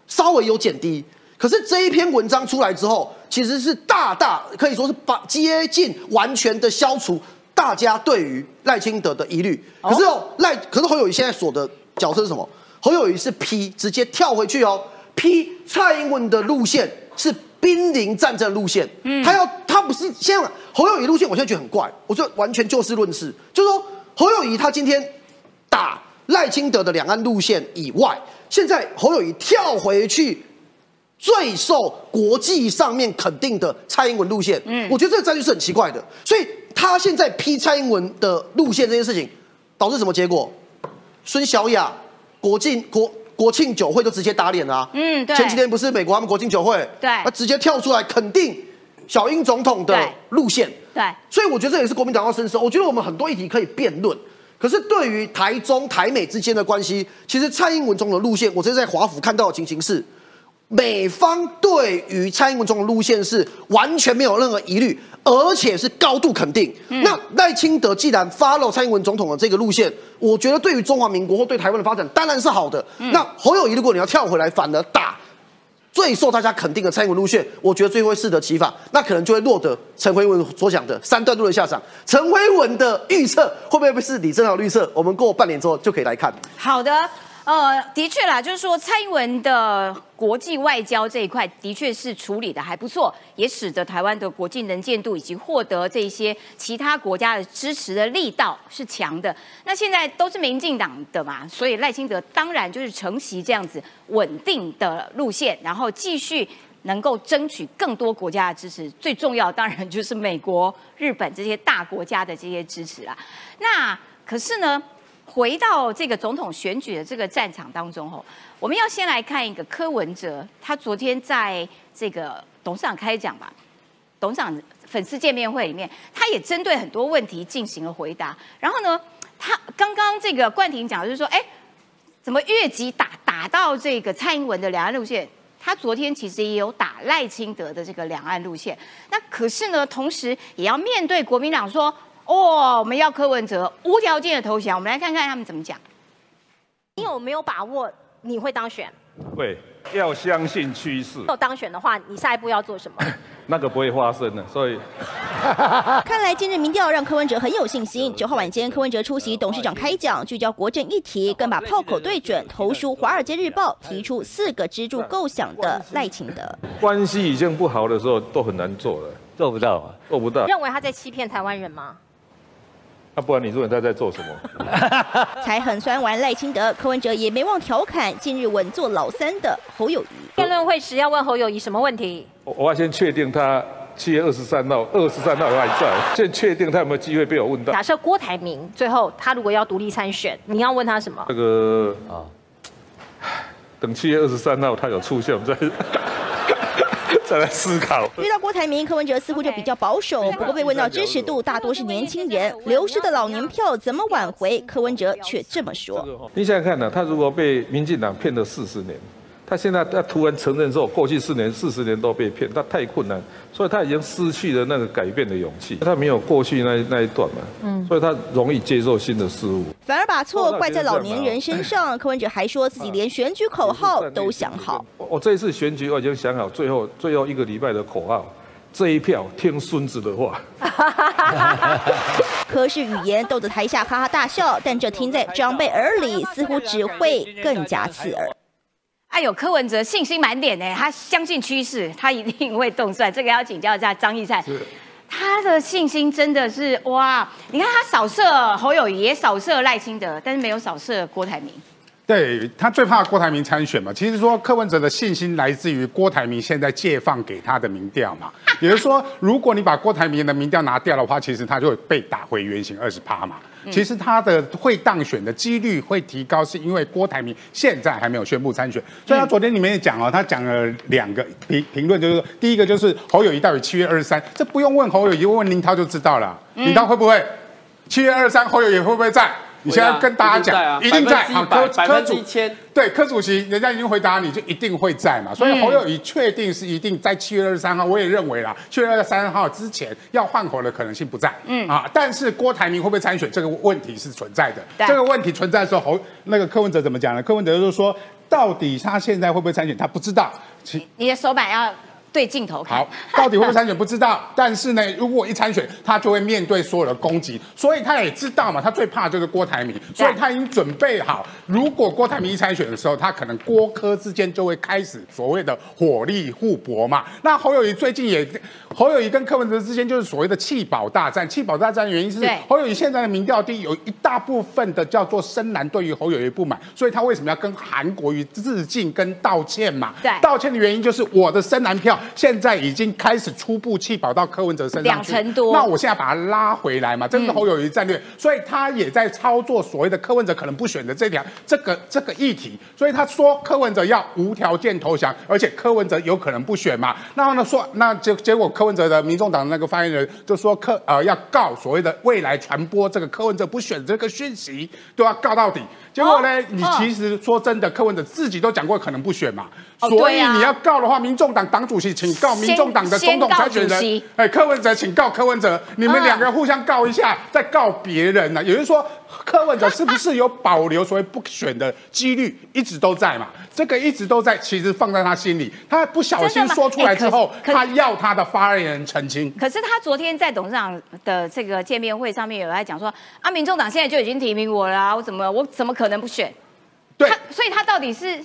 稍微有减低。可是这一篇文章出来之后，其实是大大可以说是把接近完全的消除大家对于赖清德的疑虑。可是哦，赖，可是侯友宜现在所的角色是什么？侯友谊是 P，直接跳回去哦，P 蔡英文的路线是。濒临战争路线，嗯，他要他不是现在侯友谊路线，我现在觉得很怪，我说完全就事论事，就是说侯友谊他今天打赖清德的两岸路线以外，现在侯友谊跳回去最受国际上面肯定的蔡英文路线，嗯，我觉得这个战略是很奇怪的，所以他现在批蔡英文的路线这件事情，导致什么结果？孙小雅国庆国。国庆酒会就直接打脸了。嗯，对。前几天不是美国他们国庆酒会，对，他直接跳出来肯定小英总统的路线。对。所以我觉得这也是国民党要深思。我觉得我们很多议题可以辩论，可是对于台中台美之间的关系，其实蔡英文总统的路线，我这是在华府看到的情形是。美方对于蔡英文总统路线是完全没有任何疑虑，而且是高度肯定。那赖清德既然 follow 蔡英文总统的这个路线，我觉得对于中华民国或对台湾的发展当然是好的。那侯友谊，如果你要跳回来，反而打最受大家肯定的蔡英文路线，我觉得最会适得其反，那可能就会落得陈辉文所讲的三段路的下场。陈辉文的预测会不会是李正豪预测？我们过半年之后就可以来看。好的。呃，的确啦，就是说蔡英文的国际外交这一块，的确是处理的还不错，也使得台湾的国际能见度以及获得这些其他国家的支持的力道是强的。那现在都是民进党的嘛，所以赖清德当然就是承袭这样子稳定的路线，然后继续能够争取更多国家的支持。最重要当然就是美国、日本这些大国家的这些支持啦。那可是呢？回到这个总统选举的这个战场当中，吼，我们要先来看一个柯文哲，他昨天在这个董事长开讲吧，董事长粉丝见面会里面，他也针对很多问题进行了回答。然后呢，他刚刚这个冠廷讲就是说，哎，怎么越级打打到这个蔡英文的两岸路线？他昨天其实也有打赖清德的这个两岸路线。那可是呢，同时也要面对国民党说，哦，我们要柯文哲无条件的投降。我们来看看他们怎么讲。你有没有把握你会当选？会，要相信趋势。有当选的话，你下一步要做什么？那个不会发生的，所以。看 来今日民调让柯文哲很有信心。九号晚间，柯文哲出席董事长开讲，聚焦国政议题，更把炮口对准投书《华尔街日报》提出四个支柱构想的赖清德。关系已经不好的时候，都很难做了，做不到，做不到。认为他在欺骗台湾人吗？那不然你认为他在做什么？才很酸完赖清德，柯文哲也没忘调侃近日稳坐老三的侯友谊。辩论会时要问侯友谊什么问题？我我要先确定他七月二十三号，二十三号还在，先确定他有没有机会被我问到。假设郭台铭最后他如果要独立参选，你要问他什么？这个啊，等七月二十三号他有出现，我们再。再来思考。遇到郭台铭，柯文哲似乎就比较保守。不过被问到支持度，大多是年轻人，流失的老年票怎么挽回？柯文哲却这么说：“你想想看呢，他如果被民进党骗了四十年。”他现在他突然承认说，过去四年、四十年都被骗，他太困难，所以他已经失去了那个改变的勇气。他没有过去那那一段嘛，嗯，所以他容易接受新的事物，反而把错怪在老年人身上。柯文哲还说自己连选举口号都想好。我这一次选举我已经想好，最后最后一个礼拜的口号，这一票听孙子的话。柯氏语言逗得台下哈哈大笑，但这听在长辈耳里，似乎只会更加刺耳。哎呦，柯文哲信心满点呢，他相信趋势，他一定会动算。这个要请教一下张义灿，他的信心真的是哇！你看他扫射侯友谊，也扫射赖清德，但是没有扫射郭台铭。对他最怕郭台铭参选嘛？其实说柯文哲的信心来自于郭台铭现在借放给他的民调嘛。也就是说，如果你把郭台铭的民调拿掉的话，其实他就会被打回原形二十趴嘛。其实他的会当选的几率会提高，是因为郭台铭现在还没有宣布参选。所以他昨天里面也讲哦，他讲了两个评评论，就是说第一个就是侯友谊到底七月二十三，这不用问侯友谊，问林涛就知道了。林涛会不会七月二十三侯友谊会不会在？你现在跟大家讲，一定在。好，科科主席，对科主席，人家已经回答你就一定会在嘛。所以侯友谊确定是一定在七月二十三号，我也认为啦，七月二十三号之前要换候的可能性不在。嗯啊，但是郭台铭会不会参选这个问题是存在的。这个问题存在的时候，侯那个柯文哲怎么讲呢？柯文哲就是说，到底他现在会不会参选，他不知道。你的手板要。对镜头好，到底会不会参选不知道，但是呢，如果一参选，他就会面对所有的攻击，所以他也知道嘛，他最怕就是郭台铭，所以他已经准备好，如果郭台铭一参选的时候，他可能郭科之间就会开始所谓的火力互搏嘛。那侯友谊最近也，侯友谊跟柯文哲之间就是所谓的弃保大战，弃保大战的原因是侯友谊现在的民调低，有一大部分的叫做深蓝对于侯友谊不满，所以他为什么要跟韩国瑜致敬跟道歉嘛？对，道歉的原因就是我的深蓝票。现在已经开始初步弃保到柯文哲身上两成多，那我现在把它拉回来嘛，这是侯友谊战略，所以他也在操作所谓的柯文哲可能不选的这条这个这个议题，所以他说柯文哲要无条件投降，而且柯文哲有可能不选嘛，然后呢说那结结果柯文哲的民众党那个发言人就说柯呃要告所谓的未来传播这个柯文哲不选这个讯息都要告到底。结果呢？你其实说真的，柯文哲自己都讲过可能不选嘛，所以你要告的话，民众党党主席请告民众党的总统参选人，哎，柯文哲请告柯文哲，你们两个互相告一下，再告别人呢？也就是说。柯文哲是不是有保留所谓不选的几率，一直都在嘛？这个一直都在，其实放在他心里，他不小心说出来之后，他要他的发言人澄清。可是他昨天在董事长的这个见面会上面有在讲说，啊，民众党现在就已经提名我了，我怎么我怎么可能不选？对，所以他到底是？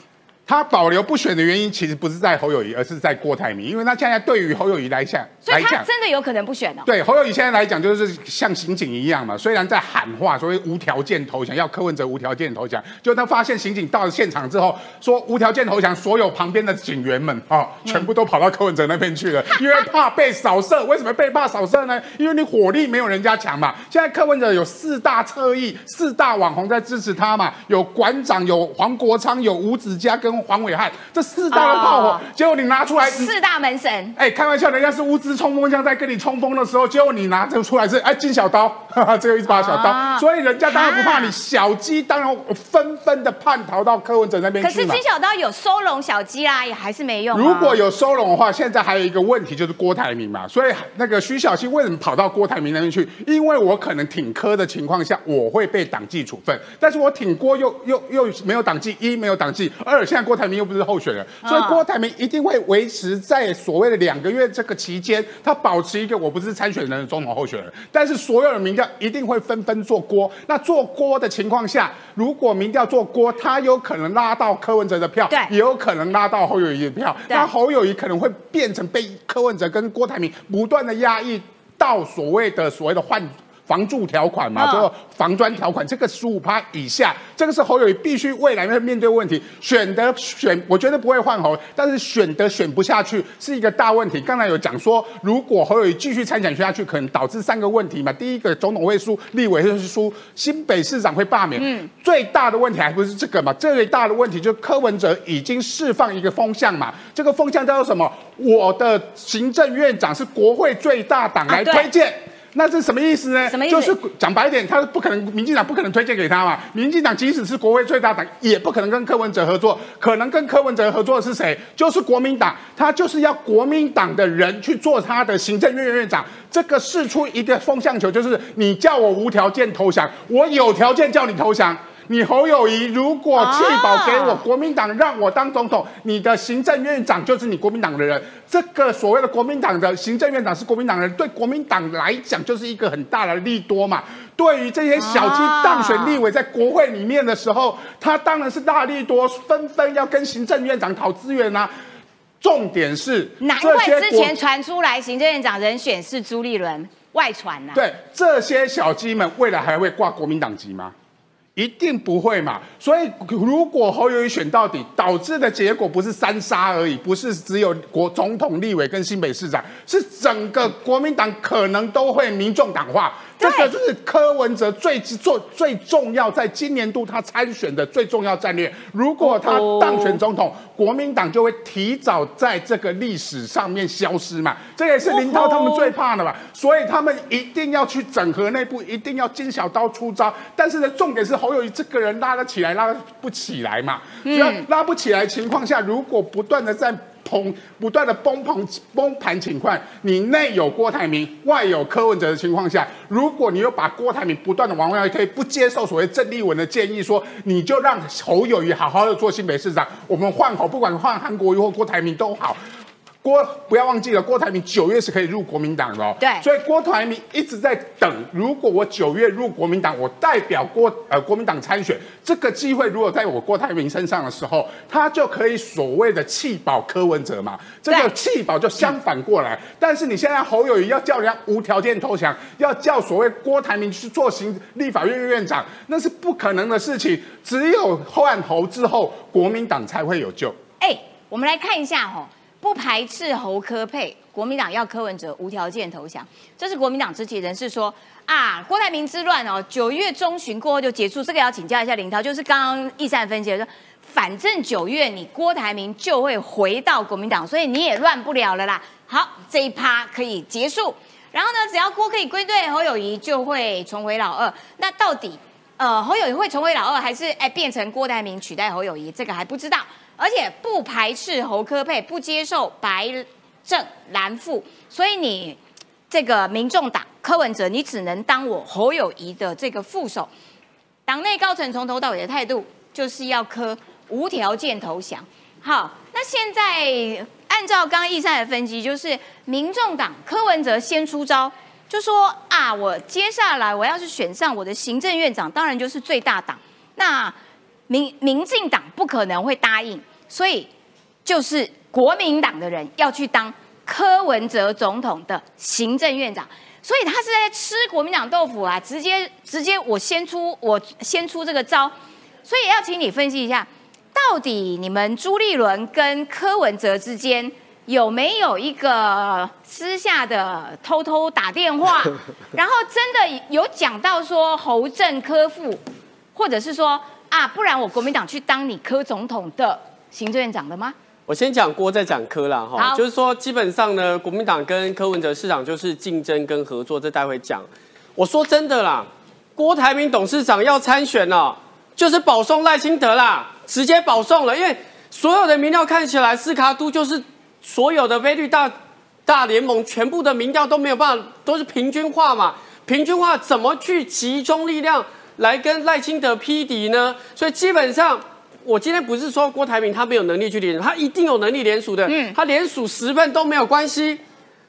他保留不选的原因，其实不是在侯友谊，而是在郭台铭，因为他现在对于侯友谊来讲，所以他真的有可能不选哦。对侯友谊现在来讲，就是像刑警一样嘛，虽然在喊话，所谓无条件投降，要柯文哲无条件投降，就他发现刑警到了现场之后，说无条件投降，所有旁边的警员们啊，全部都跑到柯文哲那边去了，因为怕被扫射。为什么被怕扫射呢？因为你火力没有人家强嘛。现在柯文哲有四大侧翼，四大网红在支持他嘛，有馆长，有黄国昌，有吴子嘉跟。跟黄伟汉这四大的炮火，哦结果你拿出来，四大门神，哎，开玩笑，人家是乌兹冲锋枪在跟你冲锋的时候，结果你拿着出来是哎金小刀，哈哈，只有一把小刀，啊所以人家当然不怕你，小鸡当然纷纷的叛逃到柯文哲那边去嘛可是金。小刀有收拢小鸡啦，也还是没用啊。如果有收拢的话，现在还有一个问题就是郭台铭嘛，所以那个徐小新为什么跑到郭台铭那边去？因为我可能挺柯的情况下，我会被党纪处分，但是我挺郭又又又没有党纪，一没有党纪，二现在郭台铭又不是候选人，所以嗯郭台铭一定会维持在所谓的两个月这个期间，他保持一个我不是参选人的总统候选人，但是所有的民调一定会纷纷做郭。那做郭的情况下，如果民调做郭，他有可能拉到柯文哲的票，对也有可能拉到侯友谊的票，那侯友谊可能会变成被柯文哲跟郭台铭不断的压抑到所谓的所谓的换。房住条款嘛，嗯就房专条款，这个十五趴以下，这个是侯友谊必须未来要面对的问题。选的选，我觉得不会换侯，但是选的选不下去是一个大问题。刚才有讲说，如果侯友谊继续参选下去，可能导致三个问题嘛。第一个，总统会输，立委会输，新北市长会罢免。嗯最大的问题还不是这个嘛？最大的问题就是柯文哲已经释放一个风向嘛。这个风向叫做什么？我的行政院长是国会最大党来推荐。那这什么意思呢？什么意思就是讲白一点，他不可能，民进党不可能推荐给他嘛。民进党即使是国会最大党，也不可能跟柯文哲合作。可能跟柯文哲合作的是谁？就是国民党，他就是要国民党的人去做他的行政院院长。这个试出一个风向球，就是你叫我无条件投降，我有条件叫你投降。你侯友谊如果弃保给我，啊国民党让我当总统，你的行政院长就是你国民党的人。这个所谓的国民党的行政院长是国民党人，对国民党来讲就是一个很大的利多嘛。对于这些小鸡啊当选立委在国会里面的时候，他当然是大利多，纷纷要跟行政院长讨资源啊。重点是难怪之前传出来行政院长人选是朱立伦，外传呐、对这些小鸡们，未来还会挂国民党籍吗？一定不会嘛。所以如果侯友谊选到底，导致的结果不是三杀而已，不是只有国总统、立委跟新北市长，是整个国民党可能都会民众党化。这个是柯文哲最做最重要，在今年度他参选的最重要战略。如果他当选总统，国民党就会提早在这个历史上面消失嘛。这也是林涛他们最怕的嘛，所以他们一定要去整合内部，一定要金小刀出招。但是呢，重点是侯友谊这个人拉得起来，拉不起来嘛。只要拉不起来情况下，如果不断的在通不断的崩盘崩盘情况，你内有郭台铭，外有柯文哲的情况下，如果你又把郭台铭不断的往外推，不接受所谓郑丽文的建议，说你就让侯友谊好好的做新北市长，我们换侯，不管换韩国瑜或郭台铭都好。郭不要忘记了，郭台铭九月是可以入国民党的哦。对所以郭台铭一直在等，如果我九月入国民党，我代表郭呃国民党参选，这个机会如果在我郭台铭身上的时候，他就可以所谓的弃保柯文哲嘛。这个对弃保就相反过来，但是你现在侯友谊要叫人家无条件投降，要叫所谓郭台铭去做行立法院院长，那是不可能的事情。只有换侯之后，国民党才会有救。哎，我们来看一下哈、不排斥侯科配，国民党要柯文哲无条件投降，这是国民党支持人士说啊，郭台铭之乱哦，九月中旬过后就结束，这个要请教一下林涛，就是刚刚易善分析的说，反正九月你郭台铭就会回到国民党，所以你也乱不了了啦。好，这一趴可以结束，然后呢，只要郭可以归队，侯友谊就会重回老二。那到底呃侯友谊会重回老二，还是哎变成郭台铭取代侯友谊？这个还不知道。而且不排斥侯科配，不接受白正蓝副，所以你这个民众党柯文哲，你只能当我侯友谊的这个副手。党内高层从头到尾的态度就是要柯无条件投降。好，那现在按照刚刚易善的分析，就是民众党柯文哲先出招，就说啊，我接下来我要是选上我的行政院长，当然就是最大党。那民民进党不可能会答应，所以就是国民党的人要去当柯文哲总统的行政院长，所以他是在吃国民党豆腐啊！直接直接我先出我先出这个招，所以要请你分析一下，到底你们朱立伦跟柯文哲之间有没有一个私下的偷偷打电话，然后真的有讲到说侯正科副，或者是说啊，不然我国民党去当你柯总统的行政院长的吗？我先讲郭，再讲柯啦，哈，就是说基本上呢，国民党跟柯文哲市长就是竞争跟合作，这待会讲。我说真的啦，郭台铭董事长要参选了，就是保送赖清德啦，直接保送了，因为所有的民调看起来，斯卡都就是所有的菲律大大联盟全部的民调都没有办法，都是平均化嘛，平均化怎么去集中力量来跟赖清德匹敌呢？所以基本上。我今天不是说郭台铭他没有能力去联署，他一定有能力联署的，他连署十份都没有关系，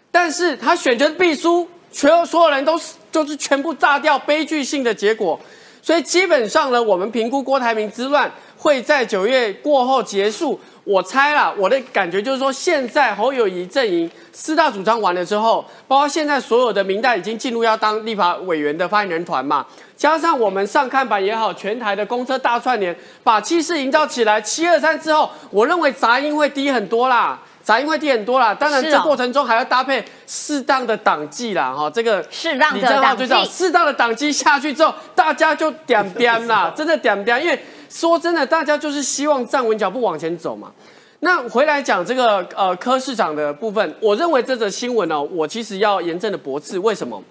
但是他选择必输，全有所有人都是就是全部炸掉，悲剧性的结果。所以基本上呢，我们评估郭台铭之乱会在九月过后结束。我猜啦，我的感觉就是说，现在侯友谊阵营四大主张完了之后，包括现在所有的明代已经进入要当立法委员的发言人团嘛，加上我们上看板也好，全台的公车大串联，把气势营造起来。七二三之后，我认为杂音会低很多啦，杂音会低很多啦。当然，这过程中还要搭配适当的党纪啦，哈，这个适当的李正浩党最早适当的党纪下去之后，大家就点点啦，真的点点，因为说真的，大家就是希望站稳脚步往前走嘛。那回来讲这个呃柯市长的部分，我认为这则新闻呢、我其实要严正的驳斥。为什么？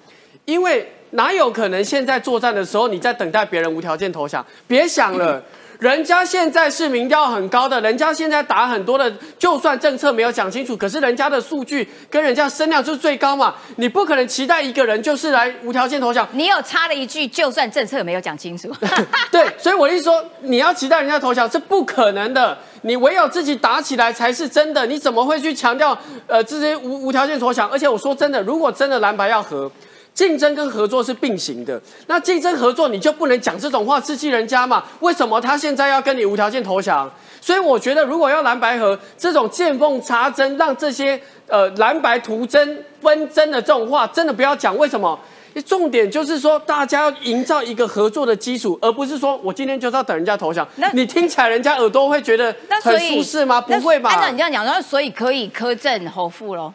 因为哪有可能现在作战的时候你在等待别人无条件投降？别想了。人家现在是民调很高的，人家现在打很多的，就算政策没有讲清楚，可是人家的数据跟人家声量就是最高嘛，你不可能期待一个人就是来无条件投降，你有插了一句，就算政策没有讲清楚，对，所以我的意思说，你要期待人家投降是不可能的，你唯有自己打起来才是真的。你怎么会去强调呃这些无无条件投降？而且我说真的，如果真的蓝白要和。竞争跟合作是并行的，那竞争合作你就不能讲这种话刺激人家嘛？为什么他现在要跟你无条件投降？所以我觉得，如果要蓝白合这种见缝插针，让这些呃蓝白图争纷争的这种话，真的不要讲。为什么？重点就是说，大家要营造一个合作的基础，而不是说我今天就是要等人家投降。你听起来人家耳朵会觉得很舒适吗？不那会吧？按照你这样讲，那所以可以苛政侯富喽。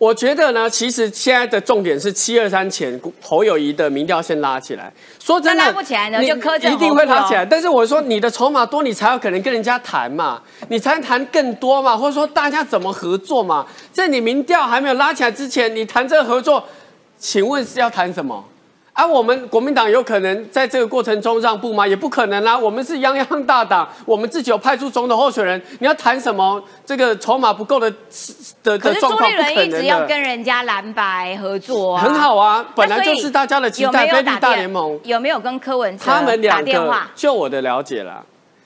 我觉得呢，其实现在的重点是七二三前侯友谊的民调先拉起来。说真的，拉不起来呢你就柯政一定会拉起来。但是我说你的筹码多，你才有可能跟人家谈嘛，你才能谈更多嘛，或者说大家怎么合作嘛。在你民调还没有拉起来之前，你谈这个合作，请问是要谈什么？啊，我们国民党有可能在这个过程中让步吗？也不可能啦、我们是泱泱大党，我们自己有派出总统候选人，你要谈什么？这个筹码不够的的可是朱的状况，立伦一直不可能的。要跟人家蓝白合作啊，很好啊本来就是大家的期待有没有菲律大联盟有没有跟柯文哲他们打两个电话？，就我的了解啦，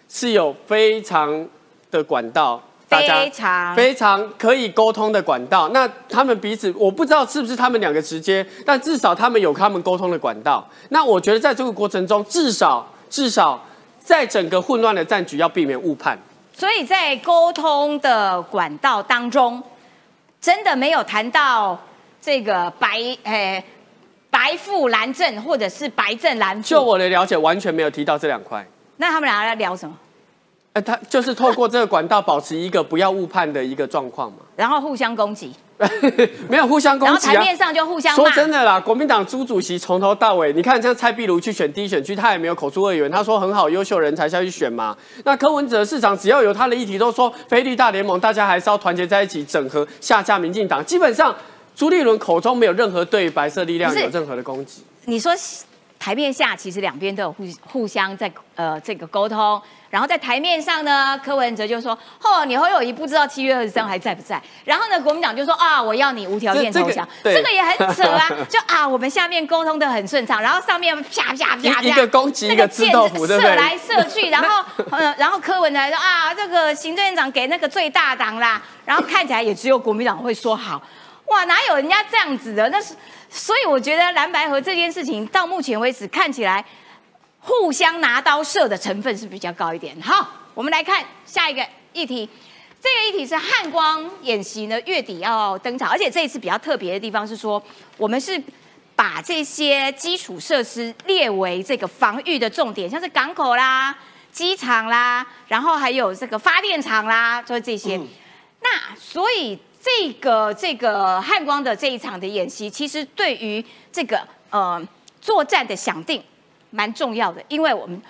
是有非常的管道，大家非常非常可以沟通的管道。那他们彼此，我不知道是不是他们两个直接，但至少他们有他们沟通的管道。那我觉得在这个过程中，至少至少在整个混乱的战局要避免误判。所以在沟通的管道当中，真的没有谈到这个白诶、白富蓝正，或者是白正蓝富。就我的了解，完全没有提到这两块。那他们俩在聊什么？呃，他就是透过这个管道保持一个不要误判的一个状况嘛，然后互相攻击，没有互相攻然后。台面上就互相说。真的啦，国民党朱主席从头到尾，你看像蔡壁如去选第一选区，他也没有口出恶言，他说很好，优秀人才下去选嘛。那柯文哲市长只要有他的议题，都说菲律大联盟，大家还是要团结在一起，整合下架民进党。基本上朱立伦口中没有任何对白色力量有任何的攻击。你说台面下其实两边都有互互相在呃这个沟通，然后在台面上呢，柯文哲就说：“哦，你侯友谊不知道七月二十三还在不在？”然后呢，国民党就说：“啊，我要你无条件投降。对这个也很扯啊，就啊，我们下面沟通的很顺畅，然后上面啪啪啪啪，一一个攻击那一个箭射来射去，然后呃，然后柯文哲说啊，这个行政院长给那个最大党啦，然后看起来也只有国民党会说好。哇，哪有人家这样子的？那是，所以我觉得蓝白河这件事情到目前为止看起来互相拿刀射的成分是比较高一点。好，我们来看下一个议题。这个议题是汉光演习呢，月底要登场，而且这一次比较特别的地方是说，我们是把这些基础设施列为这个防御的重点，像是港口啦、机场啦，然后还有这个发电厂啦，就是这些。那所以这个这个汉光的这一场的演习，其实对于这个呃作战的想定蛮重要的，因为我们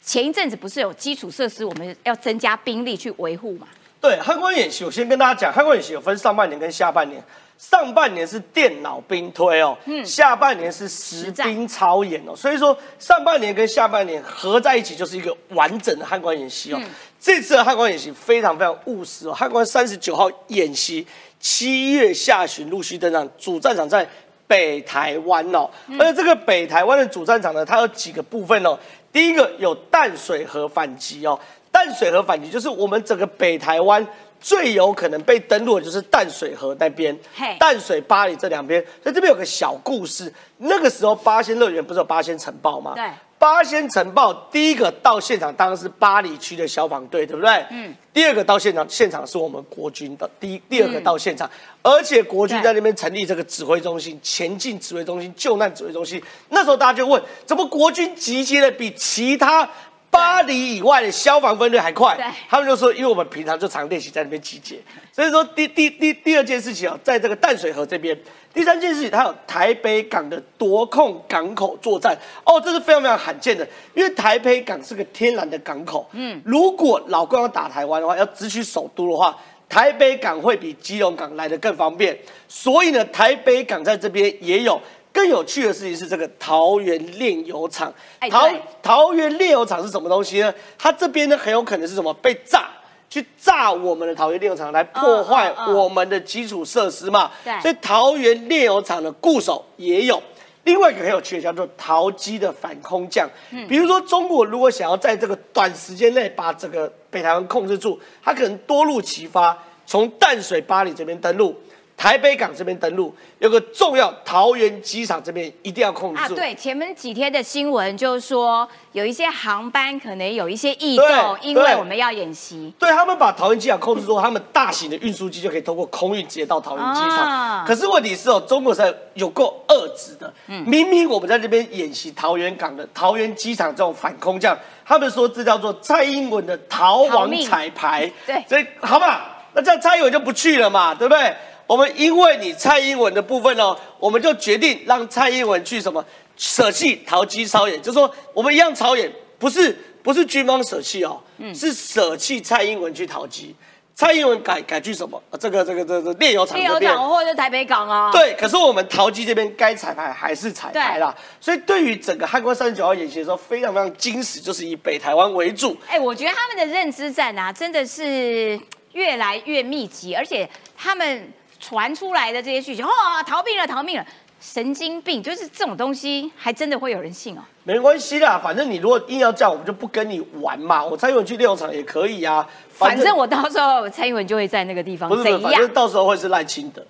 前一阵子不是有基础设施，我们要增加兵力去维护嘛？对，汉光演习，我先跟大家讲，汉光演习有分上半年跟下半年。上半年是电脑兵推哦，嗯，下半年是实兵操演哦，所以说上半年跟下半年合在一起就是一个完整的汉光演习哦。这次的汉光演习非常非常务实哦，汉光三十九号演习七月下旬陆续登场，主战场在北台湾哦，而且这个北台湾的主战场呢，它有几个部分哦，第一个有淡水河反击哦，淡水河反击就是我们整个北台湾。最有可能被登陆的就是淡水河那边，淡水、巴黎这两边。所以这边有个小故事，那个时候八仙乐园不是有八仙城堡吗？对，八仙城堡第一个到现场当然是巴黎区的消防队，对不对？嗯。第二个到现场，现场是我们国军的。第一、第二个到现场，而且国军在那边成立这个指挥中心、前进指挥中心、救难指挥中心。那时候大家就问，怎么国军集结的比其他？巴黎以外的消防分队还快，他们就说，因为我们平常就常练习在那边集结，所以说第第第第二件事情啊，在这个淡水河这边，第三件事情，它有台北港的夺控港口作战，哦，这是非常非常罕见的，因为台北港是个天然的港口，嗯，如果老共要打台湾的话，要直取首都的话，台北港会比基隆港来的更方便，所以呢，台北港在这边也有。更有趣的事情是，这个桃园炼油厂，桃桃园炼油厂是什么东西呢？它这边呢很有可能是什么被炸，去炸我们的桃园炼油厂，来破坏我们的基础设施嘛。所以桃园炼油厂的固守也有。另外一个很有趣的叫做桃机的反空降，比如说中国如果想要在这个短时间内把这个北台湾控制住，它可能多路齐发，从淡水、巴黎这边登陆。台北港这边登陆有个重要，桃园机场这边一定要控制住。啊，对，前面几天的新闻就是说，有一些航班可能有一些异动，因为我们要演习。对他们把桃园机场控制住，他们大型的运输机就可以通过空运直接到桃园机场。可是问题是哦，中国在有够遏制的，明明我们在这边演习桃园港的桃园机场这种反空降，他们说这叫做蔡英文的逃亡彩排。对，所以好吧，那这样蔡英文就不去了嘛，对不对？我们因为你蔡英文的部分哦，我们就决定让蔡英文去什么舍弃桃机操演，就是说我们一样操演，不是不是军方舍弃哦，是舍弃蔡英文去桃机，蔡英文改改去什么？这个这个这个炼油厂炼油厂，或者台北港啊。对，可是我们桃机这边该彩排还是彩排啦，所以对于整个汉光三十九号演习的时候，非常非常惊喜，就是以北台湾为主。哎，我觉得他们的认知战啊，真的是越来越密集，而且他们。传出来的这些讯息，哦，逃命了，逃命了，神经病，就是这种东西，还真的会有人信哦？没关系啦，反正你如果硬要这样，我们就不跟你玩嘛。我蔡英文去练场也可以啊，反正我到时候蔡英文就会在那个地方，不是，反正到时候会是赖清德，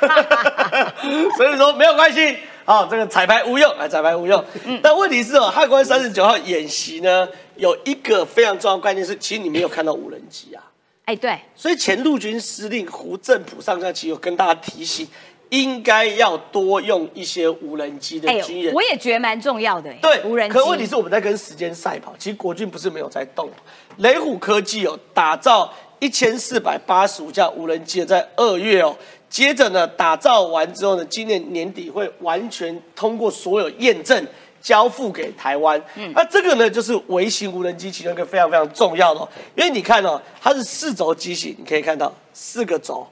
所以说没有关系。好，这个彩排无用，啊，彩排无用。嗯但问题是哦，汉光三十九号演习呢，有一个非常重要的关键是，其实你没有看到无人机啊。哎，对，所以前陆军司令胡正普上将其实有跟大家提醒，应该要多用一些无人机的军人。我也觉得蛮重要的。对，无人机。可问题是我们在跟时间赛跑，其实国军不是没有在动。雷虎科技有打造一千四百八十五架无人机，在二月哦，接着呢打造完之后呢，今年年底会完全通过所有验证。交付给台湾，那这个呢，就是微型无人机其中一个非常非常重要的，因为你看哦，它是四轴机型，你可以看到四个轴，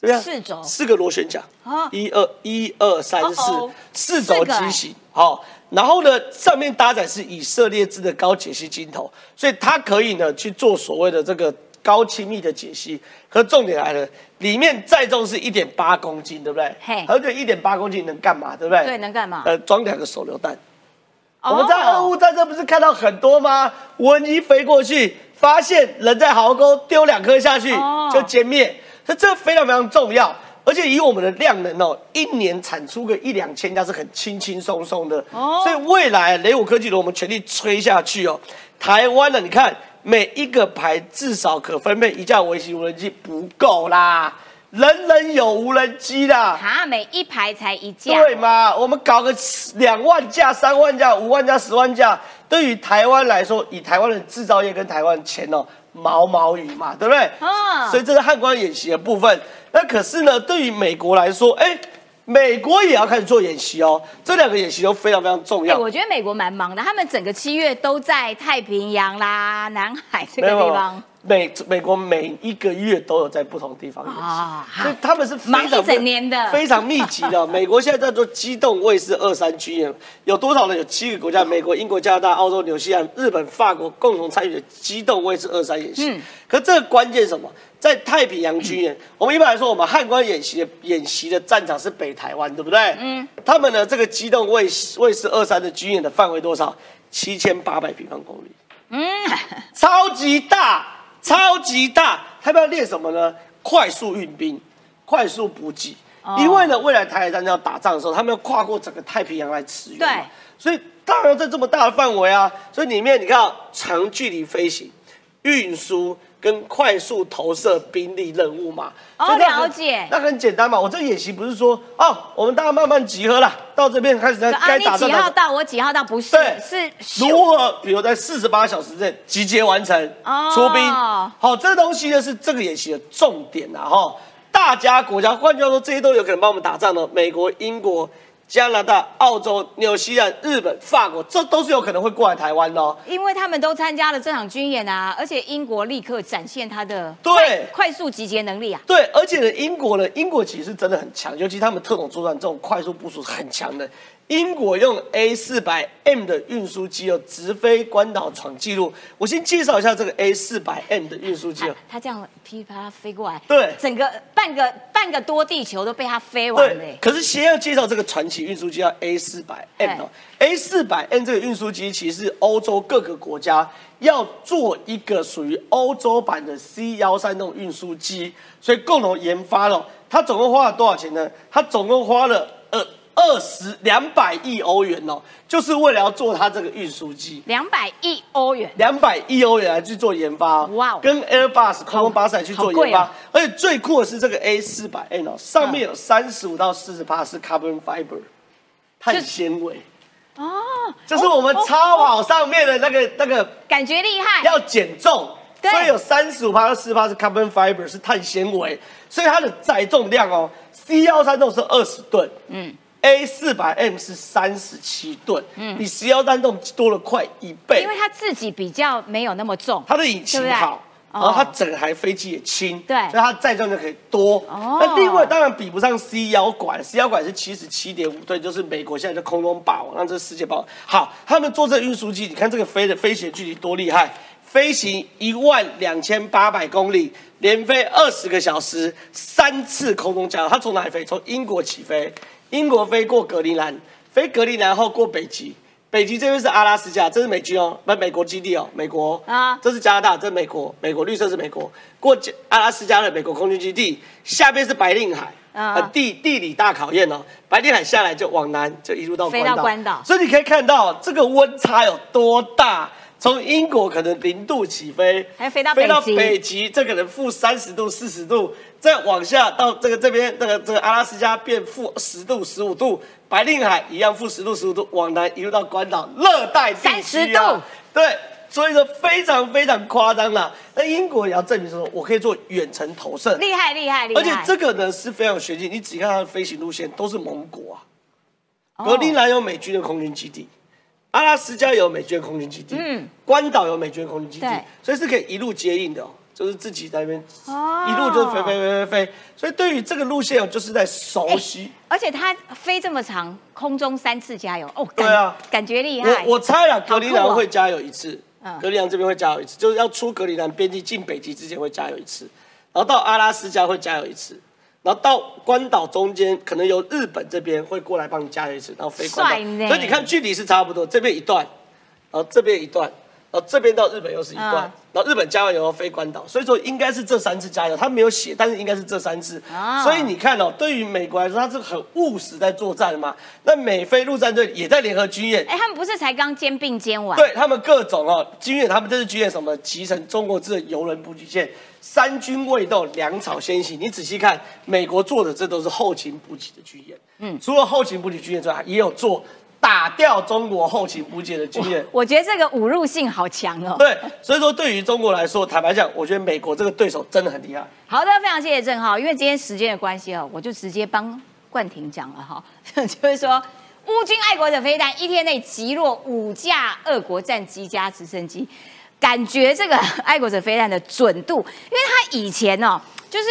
这样四轴，四个螺旋桨，一二一二三四，四轴机型，好，然后呢，上面搭载是以色列制的高解析镜头，所以它可以呢去做所谓的这个高精密的解析。可重点来了，里面载重是一点八公斤，对不对？嘿，而且一点八公斤能干嘛？对不对？对，能干嘛？呃，装两个手榴弹。我们在俄乌战争不是看到很多吗？无人机飞过去，发现人在壕沟，丢两颗下去就歼灭。所以这非常非常重要，而且以我们的量能哦，一年产出个一两千架是很轻轻松松的。哦，所以未来雷武科技的我们全力吹下去哦。台湾的你看，每一个排至少可分配一架微型无人机不够啦。人人有无人机啦，哈，每一排才一架，对嘛？我们搞个两万架、三万架、五万架、十万架，对于台湾来说，以台湾的制造业跟台湾钱哦，毛毛雨嘛，对不对？啊，所以这是汉光演习的部分。那可是呢，对于美国来说，哎，美国也要开始做演习哦，这两个演习都非常非常重哎、要。我觉得美国蛮忙的，他们整个七月都在太平洋啦、南海这个地方。美美国每一个月都有在不同地方演习，啊所以他们是非忙常整年的非常密集的。美国现在在做机动卫士二三军演，有多少呢？有七个国家：美国、英国、加拿大、澳洲、纽西兰、日本、法国共同参与的机动卫士二三演习。嗯可这个关键是什么？在太平洋军演，我们一般来说，我们汉光演习的演习的战场是北台湾，对不对？嗯。他们呢，这个机动卫士卫士二三的军演的范围多少？七千八百平方公里。嗯，超级大，超级大。他们要练什么呢？快速运兵，快速补给。哦因为呢，未来台海战争要打仗的时候，他们要跨过整个太平洋来驰援所以当然要在这么大的范围啊，所以里面你看啊长距离飞行、运输跟快速投射兵力任务嘛。哦了解那很简单嘛。我这演习不是说哦，我们大家慢慢集合了，到这边开始在，该你打仗打仗。几号到，我几号到，不是，对是如何，比如在四十八小时内集结完成，哦出兵。好，这东西呢是这个演习的重点啊，哈。大家国家，换句话说，这些都有可能帮我们打仗的。美国、英国、加拿大、澳洲、纽西兰、日本、法国，这都是有可能会过来台湾的、哦。因为他们都参加了这场军演啊，而且英国立刻展现他的对快快速集结能力啊。对，而且呢，英国呢，英国其实真的很强，尤其他们特种作战这种快速部署是很强的。英国用 A 四百 M 的运输机哦，直飞关岛闯纪录。我先介绍一下这个 A 四百 M 的运输机哦。它这样噼里啪啦飞过来，对整个半个半个多地球都被它飞完了可是先要介绍这个传奇运输机叫 A 四百 M 哦，A 四百 M 这个运输机其实是欧洲各个国家要做一个属于欧洲版的 C 幺三那种运输机，所以共同研发了。它总共花了多少钱呢？它总共花了呃二十两百亿欧元哦，就是为了要做它这个运输机。两百亿欧元，两百亿欧元来去做研发，哇哦。跟 Airbus 空中巴士来去做研发，哦。而且最酷的是这个 A 四百 N 哦，上面有三十五到四十帕是 carbon fiber 碳纤维，哦，就是我们超跑上面的那个那个感觉厉害。要减重，对。所以有三十五帕到四十帕是 carbon fiber 是碳纤维，所以它的载重量哦，C 幺三重是二十吨，嗯，A 四百 M 是三十七吨，嗯。比 C 幺三重多了快一倍，因为它自己比较没有那么重，它的引擎好，然后它整台飞机也轻，对。所以它载重就可以多。哦。那另外当然比不上 C 幺管，C 幺管是七十七点五吨，就是美国现在的空中霸王，让这世界霸王。好，他们做这个运输机，你看这个飞的飞行距离多厉害，飞行一万两千八百公里，连飞二十个小时，三次空中加油。它从哪里飞？从英国起飞，英国飞过格陵兰，飞格陵兰后过北极。北极这边是阿拉斯加，这是美军哦，不，美国基地哦，美国啊这是加拿大，这是美国，美国绿色是美国。过阿拉斯加的美国空军基地，下边是白令海，啊呃地地理大考验哦。白令海下来就往南，就一路到飞关岛。到关岛所以你可以看到这个温差有多大。从英国可能零度起飞，还要飞到飞到北极这可能负三十度、四十度，再往下到这个这边，这个这个阿拉斯加变负十度、十五度，白令海一样负十度、十五度，往南一路到关岛，热带地区30啊度，对，所以说非常非常夸张啦。那英国也要证明说，我可以做远程投射，厉害厉害厉害。而且这个呢是非常有学进，你仔细看它的飞行路线都是蒙古啊，哦。格陵兰有美军的空军基地，阿拉斯加有美军空军基地，嗯。关岛有美军空军基地，所以是可以一路接应的哦，就是自己在那边哦。一路就是飞飞飞飞飞，所以对于这个路线哦，就是在熟悉。而且它飞这么长，空中三次加油哦，对啊。感觉厉害。我我猜了，格陵兰会加油一次，嗯。格陵兰这边会加油一次，就是要出格陵兰边境进北极之前会加油一次，然后到阿拉斯加会加油一次，然后到关岛中间可能由日本这边会过来帮你加油一次，然后飞关岛，所以你看距离是差不多，这边一段，然后这边一段，然后这边到日本又是一段，嗯然后日本加完油后飞关岛，所以说应该是这三次加油，他没有写，但是应该是这三次。啊所以你看哦，对于美国来说，他是很务实在作战的嘛。那美菲陆战队也在联合军演，哎，他们不是才刚肩并肩完？对他们各种哦军演，他们这次军演什么集成中国制的游轮补给线，三军未动，粮草先行。你仔细看，美国做的这都是后勤补给的军演。嗯，除了后勤补给军演之外，也有做打掉中国后勤补给的军演。我觉得这个侮辱性好强哦。对，所以说对于中国来说，坦白讲，我觉得美国这个对手真的很厉害。好的，非常谢谢郑浩，因为今天时间的关系哦，我就直接帮冠廷讲了哈，就是说乌军爱国者飞弹一天内击落五架俄国战机加直升机，感觉这个 爱国者飞弹的准度，因为他以前哦，就是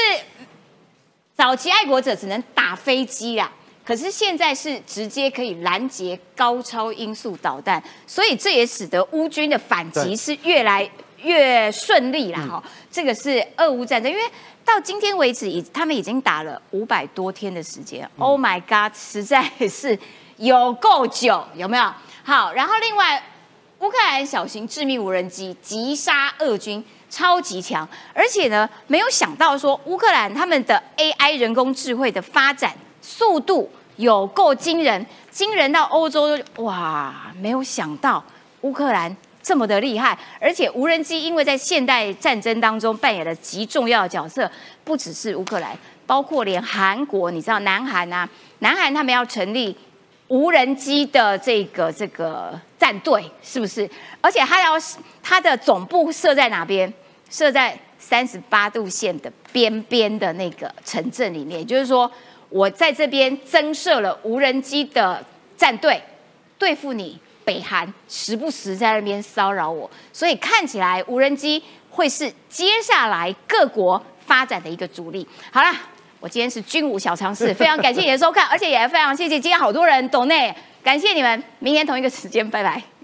早期爱国者只能打飞机啦。可是现在是直接可以拦截高超音速导弹，所以这也使得乌军的反击是越来越顺利啦。哈，这个是俄乌战争，因为到今天为止，已他们已经打了五百多天的时间。Oh my god，实在是有够久，有没有？好，然后另外，乌克兰小型致命无人机击杀俄军，超级强，而且呢，没有想到说乌克兰他们的 AI 人工智慧的发展速度。有够惊人，惊人到欧洲哇！没有想到乌克兰这么的厉害，而且无人机因为在现代战争当中扮演了极重要的角色，不只是乌克兰，包括连韩国，你知道南韩啊，南韩他们要成立无人机的这个这个战队，是不是？而且它要它的总部设在哪边？设在三十八度线的边边的那个城镇里面，就是说。我在这边增设了无人机的战队，对付你北韩时不时在那边骚扰我，所以看起来无人机会是接下来各国发展的一个主力。好了，我今天是军武小常识，非常感谢你的收看，而且也非常谢谢今天好多人懂内，感谢你们，明天同一个时间，拜拜。